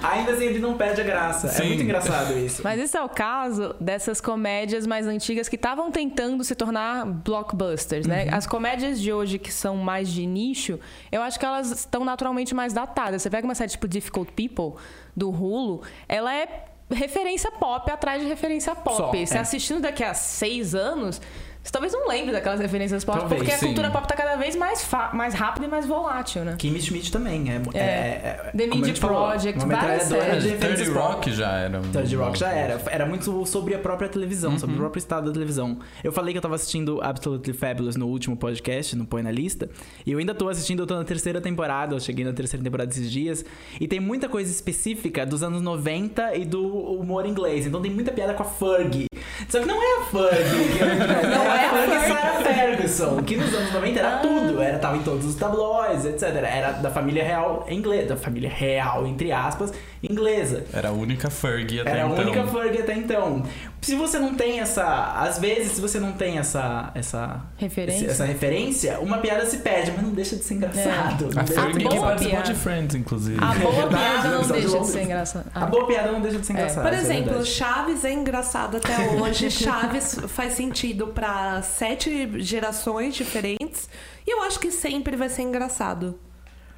Ainda assim, ele não perde a graça. É Sim. muito engraçado isso. Mas esse é o caso dessas comédias mais antigas que estavam tentando se tornar blockbusters, né? As comédias de hoje que são mais de nicho, eu acho que elas estão naturalmente mais datadas. Você pega uma série tipo Difficult People, do Hulu, ela é referência pop atrás de referência pop. Só, Você é. assistindo daqui a seis anos... Você talvez não lembre daquelas referências pop, Talvez, porque a sim. cultura pop tá cada vez mais, mais rápida e mais volátil, né? Kimmy Schmidt também. É, é, é, The como a Mid falou, Project, uma várias metralhadora séries. de referências 30 pop. Rock já era. um- Third Rock já era. Era muito sobre a própria televisão, sobre o próprio estado da televisão. Eu falei que eu tava assistindo Absolutely Fabulous no último podcast, no Põe na Lista. E eu ainda tô assistindo, eu tô na terceira temporada, eu cheguei na terceira temporada esses dias. E tem muita coisa específica dos anos 90 e do humor inglês. Então tem muita piada com a Fergie. Só que não é a é- [LAUGHS] Não é é a a Fergie Fergie. Sarah Ferguson, que nos anos 90 era tudo. Era, tava em todos os tabloides, etc. Era da família real inglesa. Da família real, entre aspas, inglesa. Era a única Fergie até Era a então. única Fergie até então. Se você não tem essa. Às vezes, se você não tem essa. essa Referência. esse- essa referência, uma piada se perde, mas não deixa de ser engraçado. Não A Fergie que participou piada. de Friends, inclusive. A boa [LAUGHS] verdade, piada não deixa de ser engraçada. A boa piada não deixa de ser engraçada. Por é exemplo. Chaves é engraçado até hoje. [LAUGHS] Chaves faz sentido pra sete gerações diferentes. E eu acho que sempre vai ser engraçado.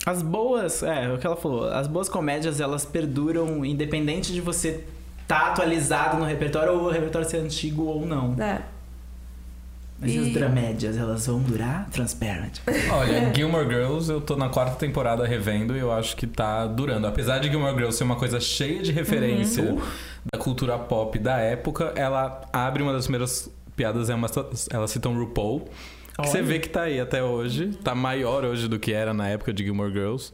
As boas, é, o que ela falou, as boas comédias elas perduram independente de você estar atualizado no repertório ou o repertório ser antigo ou não. É. Mas e E- as dramédias, elas vão durar? Transparent. Olha, Gilmore Girls, eu tô na quarta temporada revendo e eu acho que tá durando. Apesar de Gilmore Girls ser uma coisa cheia de referência da cultura pop da época, ela abre uma das primeiras piadas, é uma, ela cita um RuPaul. Que você vê que tá aí até hoje, tá maior hoje do que era na época de Gilmore Girls.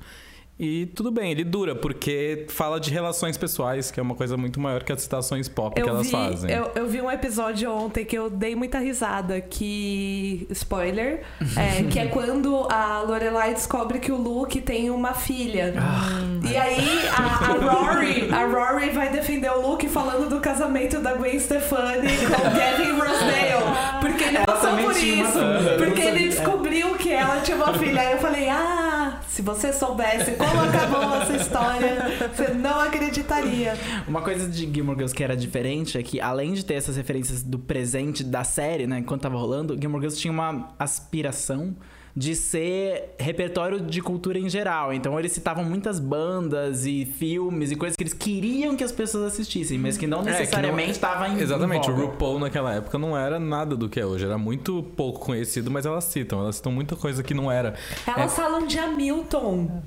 E tudo bem, ele dura, porque fala de relações pessoais, que é uma coisa muito maior que as citações pop que Eu elas vi, fazem. eu, eu vi um episódio ontem que eu dei muita risada, que. Spoiler. [LAUGHS] é, que é quando a Lorelai descobre que o Luke tem uma filha. Ah. E aí a, a [LAUGHS] Rory, a Rory vai defender o Luke falando do casamento da Gwen Stefani com [LAUGHS] Gavin Rossdale. Porque ele passou por isso. não Porque ele sabia. descobriu que ela tinha uma filha. Aí eu falei, ah, se você soubesse como acabou essa história, você não acreditaria. Uma coisa de Gilmore Girls que era diferente é que, além de ter essas referências do presente da série, né, enquanto tava rolando, Gilmore Girls tinha uma aspiração de ser repertório de cultura em geral. Então eles citavam muitas bandas e filmes e coisas que eles queriam que as pessoas assistissem, mas que não É, necessariamente estavam em Exatamente, em o. RuPaul naquela época não era nada do que é hoje, era muito pouco conhecido, mas elas citam, elas citam muita coisa que não era. Elas falam de Hamilton.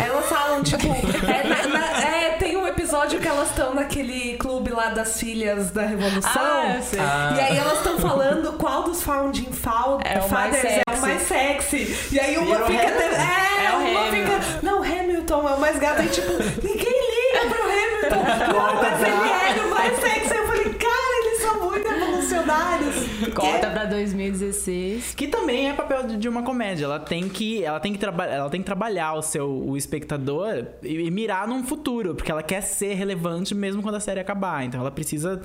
Elas falam, tipo, [LAUGHS] é, na- na- é, tem um episódio que elas estão naquele clube lá das filhas da Revolução. Ah. Ah. E aí elas estão falando qual dos Founding Fa- É Fathers é sexy. Mais sexy. E aí uma Virou fica. Hamilton. É, É o uma Hamilton. fica. Não, Hamilton é o mais gato. E tipo, ninguém liga pro Hamilton. [LAUGHS] Não, mas ele era o mais sexy. Eu falei, cara, eles são muito revolucionários. Corta pra 2016. Que também é papel de de uma comédia. Ela tem que, ela tem que, traba ela tem que trabalhar o seu o espectador e, e mirar num futuro, porque ela quer ser relevante mesmo quando a série acabar. Então ela precisa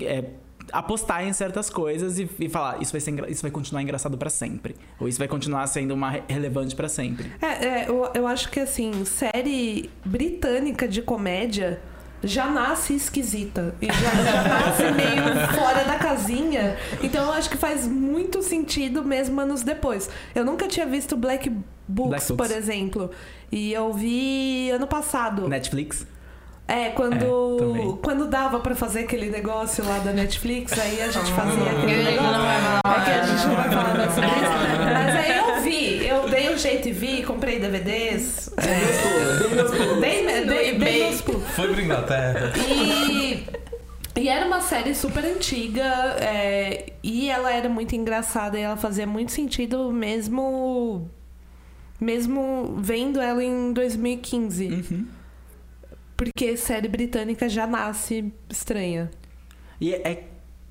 é, apostar em certas coisas e, e falar isso vai, ser, isso vai continuar engraçado pra sempre, ou isso vai continuar sendo uma re- relevante pra sempre. É, é, eu, eu acho que assim, série britânica de comédia já nasce esquisita. E já, já nasce meio [LAUGHS] fora da casinha. Então eu acho que faz muito sentido mesmo anos depois. Eu nunca tinha visto Black Books, Black Books. por exemplo. E eu vi ano passado. Netflix? É, É, quando, também. quando dava pra fazer aquele negócio lá da Netflix, aí a gente fazia aquele negócio. não vai falar. É que a gente não vai falar mais sobre isso. Mas aí eu vi, eu dei um jeito e vi, comprei DVDs. É, dei, dei, dei, dei meus. Foi pra Inglaterra. E, e era uma série super antiga é, e ela era muito engraçada e ela fazia muito sentido mesmo mesmo vendo ela em 2015. Uhum. Porque série britânica já nasce estranha. E é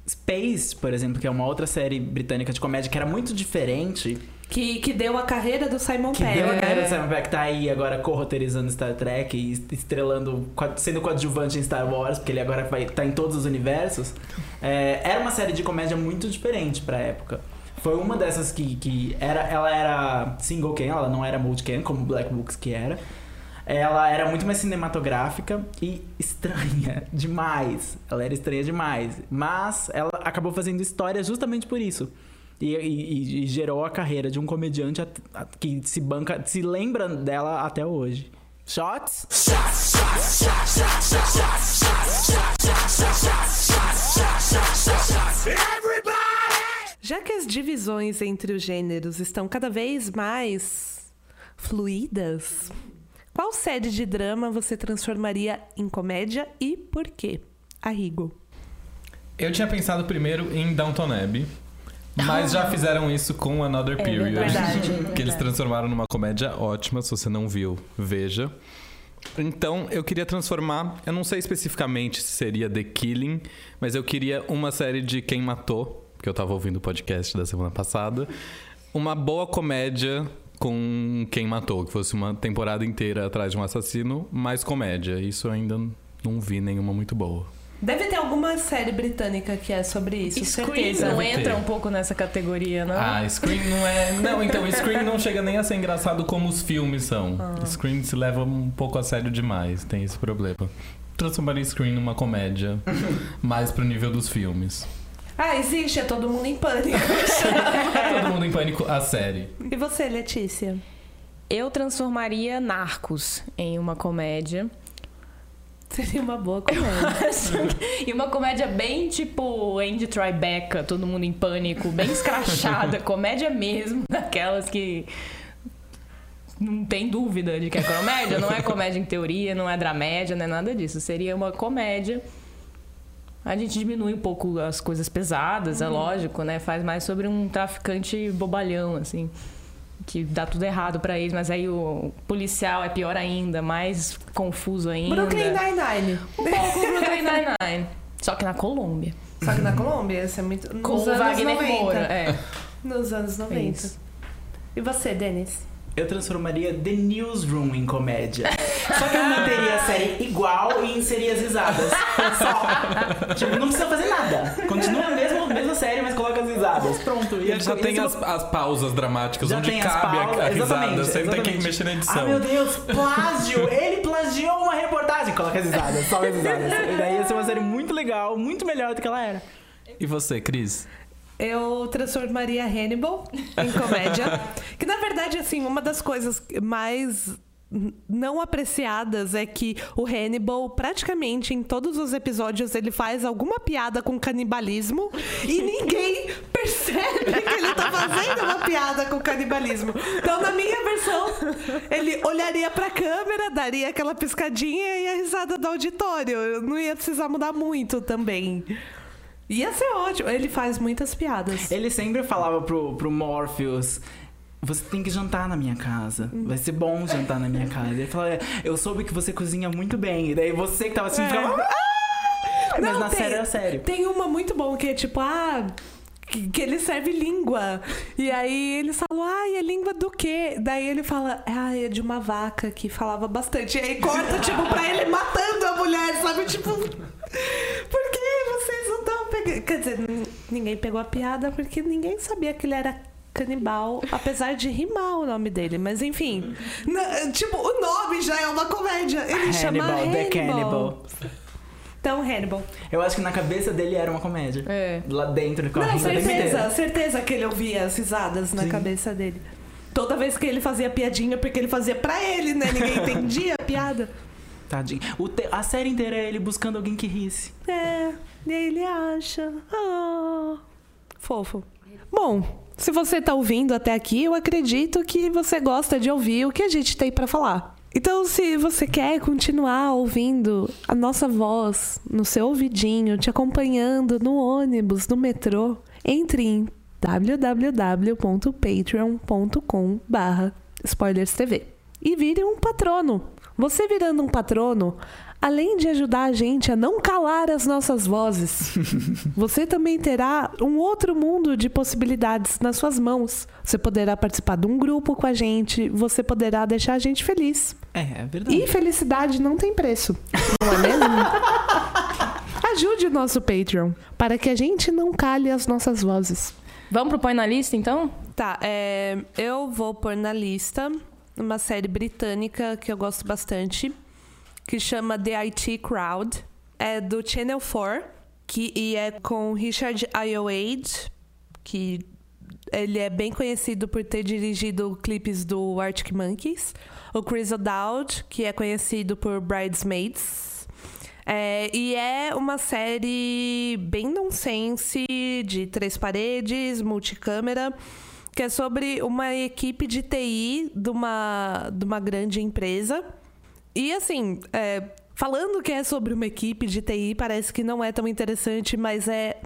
Space, por exemplo, que é uma outra série britânica de comédia que era muito diferente. Que, que deu a carreira do Simon Que Pegg. deu a carreira do Simon Pegg, que tá aí agora co-roteirizando Star Trek e estrelando, sendo coadjuvante em Star Wars, porque ele agora vai tá em todos os universos. É, era uma série de comédia muito diferente pra época. Foi uma dessas que, que era, ela era single cam, ela não era multicam, como Black Books que era. Ela era muito mais cinematográfica e estranha [LAUGHS] demais. Ela era estranha demais. Mas ela acabou fazendo história justamente por isso. E, e- e gerou a carreira de um comediante que se banca, se lembra dela até hoje. Shots? Já que as divisões entre os gêneros estão cada vez mais fluídas, qual série de drama você transformaria em comédia e por quê? Arrigo. Eu tinha pensado primeiro em Downton Abbey, [LAUGHS] mas já fizeram isso com Another Period. [LAUGHS] verdade, que eles transformaram numa comédia ótima, se você não viu, veja. Então, eu queria transformar, eu não sei especificamente se seria The Killing, mas eu queria uma série de Quem Matou, porque eu tava ouvindo o podcast da semana passada. Uma boa comédia com Quem Matou, que fosse uma temporada inteira atrás de um assassino, mais comédia. Isso eu ainda não vi nenhuma muito boa. Deve ter alguma série britânica que é sobre isso, Scream certeza. não entra um pouco nessa categoria, não? Ah, Scream não é. [LAUGHS] Não, então, Scream não chega nem a ser engraçado como os filmes são. Ah. Scream se leva um pouco a sério demais, tem esse problema. Transformaria Scream numa comédia [LAUGHS] mais pro nível dos filmes. Ah, existe, é todo mundo em pânico. [LAUGHS] Todo mundo em pânico, a série. e você, Letícia? Eu transformaria Narcos em uma comédia. Seria uma boa comédia. [LAUGHS] e uma comédia bem tipo Andy Tribeca, todo mundo em pânico, bem escrachada, [LAUGHS] comédia mesmo, daquelas que não tem dúvida de que é comédia, não é comédia em teoria, não é dramédia, não é nada disso. Seria uma comédia. A gente diminui um pouco as coisas pesadas, é lógico, né? Faz mais sobre um traficante bobalhão, assim que dá tudo errado pra eles, mas aí o policial é pior ainda, mais confuso ainda. Brooklyn Nine-Nine. Um pouco Brooklyn Nine-Nine. Só que na Colômbia. Só que na Colômbia, isso é muito. Nos Com o anos Wagner 90. Moura. É. Nos anos 90. Isso. E você, Denis? Eu transformaria The Newsroom em comédia. Só que eu manteria a série igual e inseria as risadas. Só. Tipo, não precisa fazer nada. Continua a mesma, mesma série, mas coloca as risadas. Pronto. E ele já tem as, as pausas dramáticas, Já onde tem cabe a- pausas, a, risada, exatamente, sem ter que mexer na edição. Ah, meu Deus, plágio! Ele plagiou uma reportagem. Coloca as risadas, só as risadas. E daí ia ser uma série muito legal, muito melhor do que ela era. E você, Cris? Eu transformaria Hannibal em comédia. [LAUGHS] que na verdade, assim, uma das coisas mais não apreciadas é que o Hannibal, praticamente em todos os episódios, ele faz alguma piada com canibalismo e ninguém [LAUGHS] percebe que ele tá fazendo uma piada com canibalismo. Então, na minha versão, ele olharia pra câmera, daria aquela piscadinha e a risada do auditório. Eu não ia precisar mudar muito também. Ia ser ótimo. Ele faz muitas piadas. Ele sempre falava pro, pro Morpheus. Você tem que jantar na minha casa. Vai ser bom jantar na minha casa. Ele falava, eu soube que você cozinha muito bem. E daí você que tava assim, É. ficava. "Ah!" Mas Não, na tem- série era sério. Tem uma muito boa que é tipo, ah. Que, ele serve língua. E aí eles falam, ai, é língua do quê? Daí ele fala, ah, é de uma vaca que falava bastante. E aí corta, tipo, pra ele matando a mulher, sabe? Tipo, [LAUGHS] por pegando? Quer dizer, ninguém pegou a piada porque ninguém sabia que ele era canibal, apesar de rimar o nome dele. Mas enfim, na- tipo, o nome já é uma comédia. Ele chama Hannibal, The Hannibal. Cannibal. Então, Hannibal. Eu acho que na cabeça dele era uma comédia. É. Lá dentro, com a Não, certeza, certeza que ele ouvia as risadas na Sim. cabeça dele. Toda vez que ele fazia piadinha, porque ele fazia pra ele, né? Ninguém [LAUGHS] entendia a piada. Tadinho. O te- A série inteira é ele buscando alguém que risse. É, e aí ele acha. Ah, fofo. Bom, se você tá ouvindo até aqui, eu acredito que você gosta de ouvir o que a gente tem pra falar. Então, se você quer continuar ouvindo a nossa voz no seu ouvidinho, te acompanhando no ônibus, no metrô, entre em www.patreon.com barra spoilerstv e vire um patrono. Você virando um patrono, além de ajudar a gente a não calar as nossas vozes, [LAUGHS] você também terá um outro mundo de possibilidades nas suas mãos. Você poderá participar de um grupo com a gente, você poderá deixar a gente feliz. É, é verdade. E felicidade não tem preço, não é mesmo? [LAUGHS] Ajude o nosso Patreon para que a gente não cale as nossas vozes. Vamos pro Põe na Lista, então? Tá, é, eu vou pôr na lista uma série britânica que eu gosto bastante, que chama The IT Crowd. É do Channel 4, que, e é com Richard Ayoade, que ele é bem conhecido por ter dirigido clipes do Arctic Monkeys. O Chris O'Dowd, que é conhecido por Bridesmaids. É, e é uma série bem nonsense, de três paredes, multicâmera, que é sobre uma equipe de TI de uma, de uma grande empresa. E assim, é, falando que é sobre uma equipe de TI, parece que não é tão interessante, mas é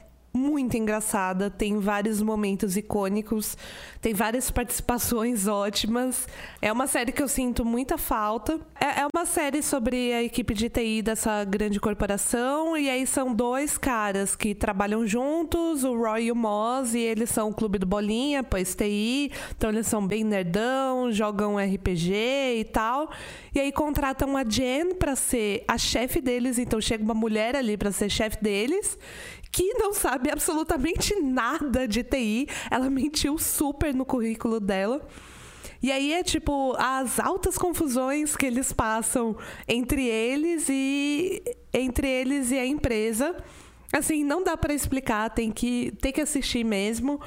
muito engraçada, tem vários momentos icônicos, tem várias participações [LAUGHS] ótimas. É uma série que eu sinto muita falta. É, é uma série sobre a equipe de TI dessa grande corporação, e aí são dois caras que trabalham juntos, o Roy e o Moz, e eles são o clube do Bolinha, pois TI, então eles são bem nerdão, jogam RPG e tal. E aí contratam a Jen pra ser a chefe deles, então chega uma mulher ali pra ser chefe deles que não sabe absolutamente nada de TI. Ela mentiu super no currículo dela. E aí é tipo as altas confusões que eles passam entre eles e entre eles e a empresa. Assim, não dá pra explicar, tem que tem que assistir mesmo,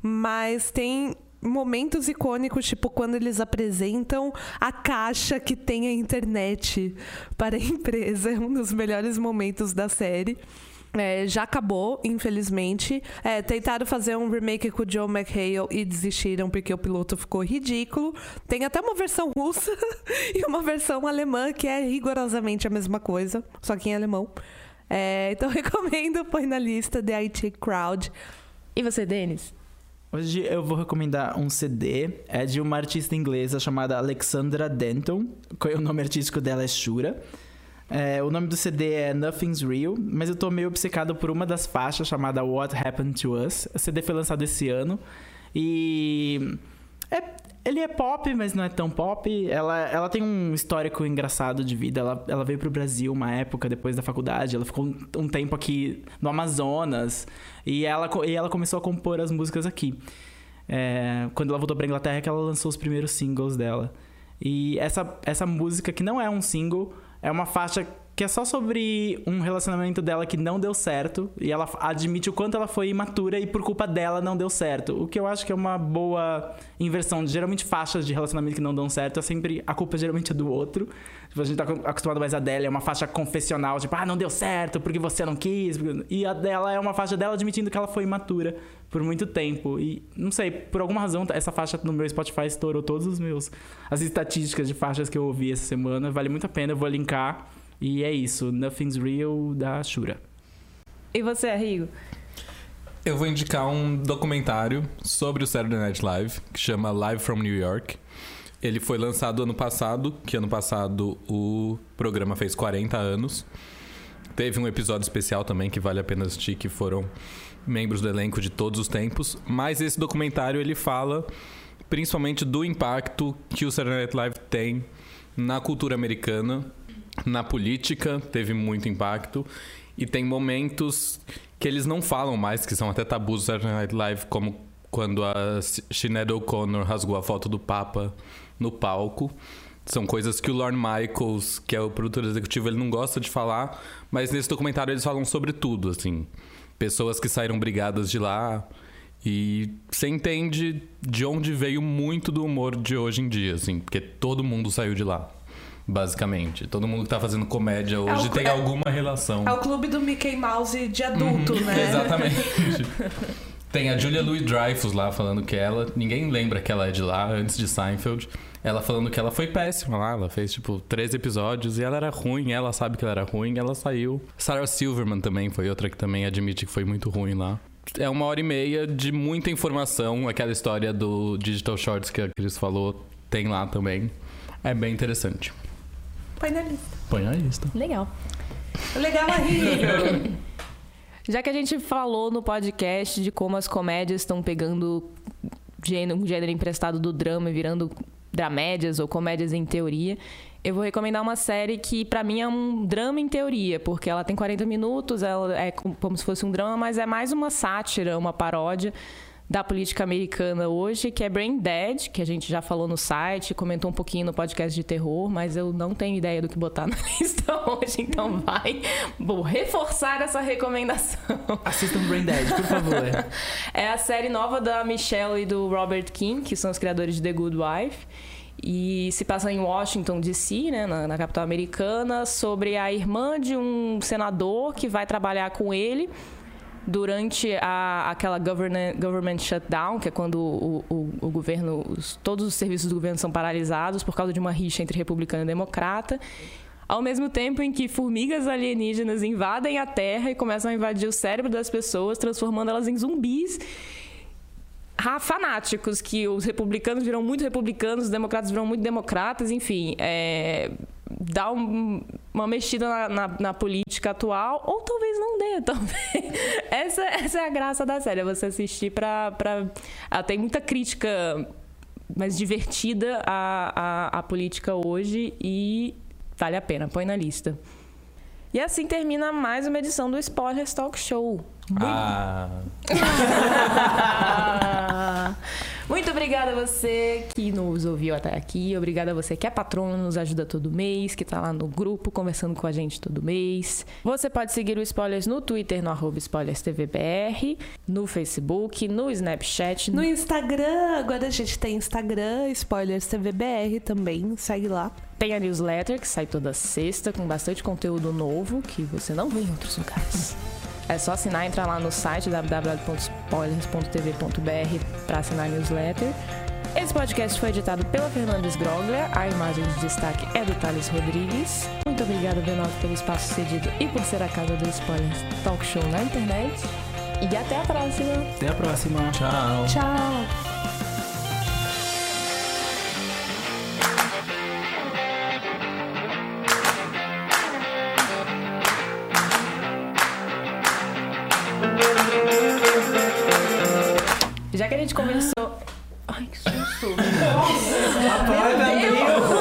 mas tem momentos icônicos, tipo quando eles apresentam a caixa que tem a internet para a [LAUGHS] empresa. É um dos melhores momentos da série. É, já acabou, infelizmente. É, tentaram fazer um remake com o Joe McHale e desistiram porque o piloto ficou ridículo. Tem até uma versão russa [LAUGHS] e uma versão alemã que é rigorosamente a mesma coisa, só que em alemão. É, então [LAUGHS] recomendo, põe na lista The IT Crowd. E você, Denis? Hoje eu vou recomendar um CD. É de uma artista inglesa chamada Alexandra Denton. O nome artístico dela é Shura. É, o nome do CD é Nothing's Real, mas eu tô meio obcecado por uma das faixas chamada What Happened to Us. O CD foi lançado esse ano e é, ele é pop, mas não é tão pop. Ela, ela tem um histórico engraçado de vida. Ela, ela veio pro Brasil uma época depois da faculdade. Ela ficou um, um tempo aqui no Amazonas e ela, e ela começou a compor as músicas aqui. É, quando ela voltou pra Inglaterra, é que ela lançou os primeiros singles dela. E essa, essa música, que não é um single, é uma faixa que é só sobre um relacionamento dela que não deu certo e ela admite o quanto ela foi imatura e por culpa dela não deu certo. O que eu acho que é uma boa inversão. Geralmente faixas de relacionamento que não dão certo é sempre a culpa geralmente é do outro. Tipo, a gente tá acostumado mais a dela é uma faixa confessional, tipo, ah, não deu certo porque você não quis. E a dela é uma faixa dela admitindo que ela foi imatura por muito tempo. E não sei, por alguma razão essa faixa no meu Spotify estourou todos os meus as estatísticas de faixas que eu ouvi essa semana. Vale muito a pena, eu vou linkar e é isso, Nothing's Real da Shura. E você, Rigo? Eu vou indicar um documentário sobre o Saturday Night Live, que chama Live from New York. Ele foi lançado ano passado, que ano passado o programa fez 40 anos. Teve um episódio especial também que vale a pena assistir, que foram membros do elenco de todos os tempos. Mas esse documentário ele fala principalmente do impacto que o Saturday Night Live tem na cultura americana na política teve muito impacto e tem momentos que eles não falam mais, que são até tabus Saturday Night Live, como quando a Sinead O'Connor rasgou a foto do Papa no palco. São coisas que o Lorne Michaels, que é o produtor executivo, ele não gosta de falar, mas nesse documentário eles falam sobre tudo, assim. Pessoas que saíram brigadas de lá e você entende de onde veio muito do humor de hoje em dia, assim, porque todo mundo saiu de lá basicamente. Todo mundo que tá fazendo comédia hoje é tem é, alguma relação. É o clube do Mickey Mouse de adulto, uhum, né? [LAUGHS] Exatamente. [LAUGHS] tem a Julia Louis-Dreyfus lá falando que ela... Ninguém lembra que ela é de lá, antes de Seinfeld. Ela falando que ela foi péssima lá. Ela fez, tipo, três episódios e ela era ruim. Ela sabe que ela era ruim ela saiu. Sarah Silverman também foi outra que também admite que foi muito ruim lá é uma hora e meia de muita informação. Aquela história do Digital Shorts que a Cris falou, tem lá também. É bem interessante. Põe na lista. Põe na lista. Legal. Legal aí. [LAUGHS] Já que a gente falou no podcast de como as comédias estão pegando gênero, um gênero emprestado do drama e virando dramédias ou comédias em teoria, eu vou recomendar uma série que para mim é um drama em teoria, porque ela tem 40 minutos, ela é como se fosse um drama, mas é mais uma sátira, uma paródia da política americana hoje, que é Brain Dead, que a gente já falou no site, comentou um pouquinho no podcast de terror, mas eu não tenho ideia do que botar [LAUGHS] na lista hoje, então vai. Vou reforçar essa recomendação. Assistam Brain Dead, por favor. [LAUGHS] é a série nova da Michelle e do Robert King, que são os criadores de The Good Wife. E se passa em Washington, D.C., né, na, na capital americana, sobre a irmã de um senador que vai trabalhar com ele durante a, aquela government, government shutdown, que é quando o, o, o governo, os, todos os serviços do governo são paralisados por causa de uma rixa entre republicano e democrata. Ao mesmo tempo em que formigas alienígenas invadem a Terra e começam a invadir o cérebro das pessoas, transformando elas em zumbis fanáticos, que os republicanos viram muito republicanos, os democratas viram muito democratas, enfim. É, dá um, uma mexida na, na, na, política atual, ou talvez não dê [LAUGHS] também. essa, essa é a graça da série, é você assistir pra. pra... Ela tem muita crítica mais divertida à, à, à política hoje e vale a pena, põe na lista. E assim termina mais uma edição do Spoilers Talk Show. Ah. [LAUGHS] Muito obrigada a você que nos ouviu até aqui. Obrigada a você que é patrono, nos ajuda todo mês, que tá lá no grupo conversando com a gente todo mês. Você pode seguir o Spoilers no Twitter, no arroba SpoilersTVBR, no Facebook, no Snapchat. No Instagram, agora a gente tem Instagram, Spoilers TVBR também, segue lá. Tem a newsletter que sai toda sexta com bastante conteúdo novo que você não vê em outros lugares. É só assinar, entrar lá no site www.spoilers.tv.br para assinar a newsletter. Esse podcast foi editado pela Fernandes Groglia, a imagem de destaque é do Thales Rodrigues. Muito obrigada, Benoto, pelo espaço cedido e por ser a casa do Spoilers Talk Show na internet. E até a próxima! Até a próxima. Tchau. Tchau! Já que a gente conversou. Ai, que susto! [LAUGHS] Apaga, Meu Deus! Stranger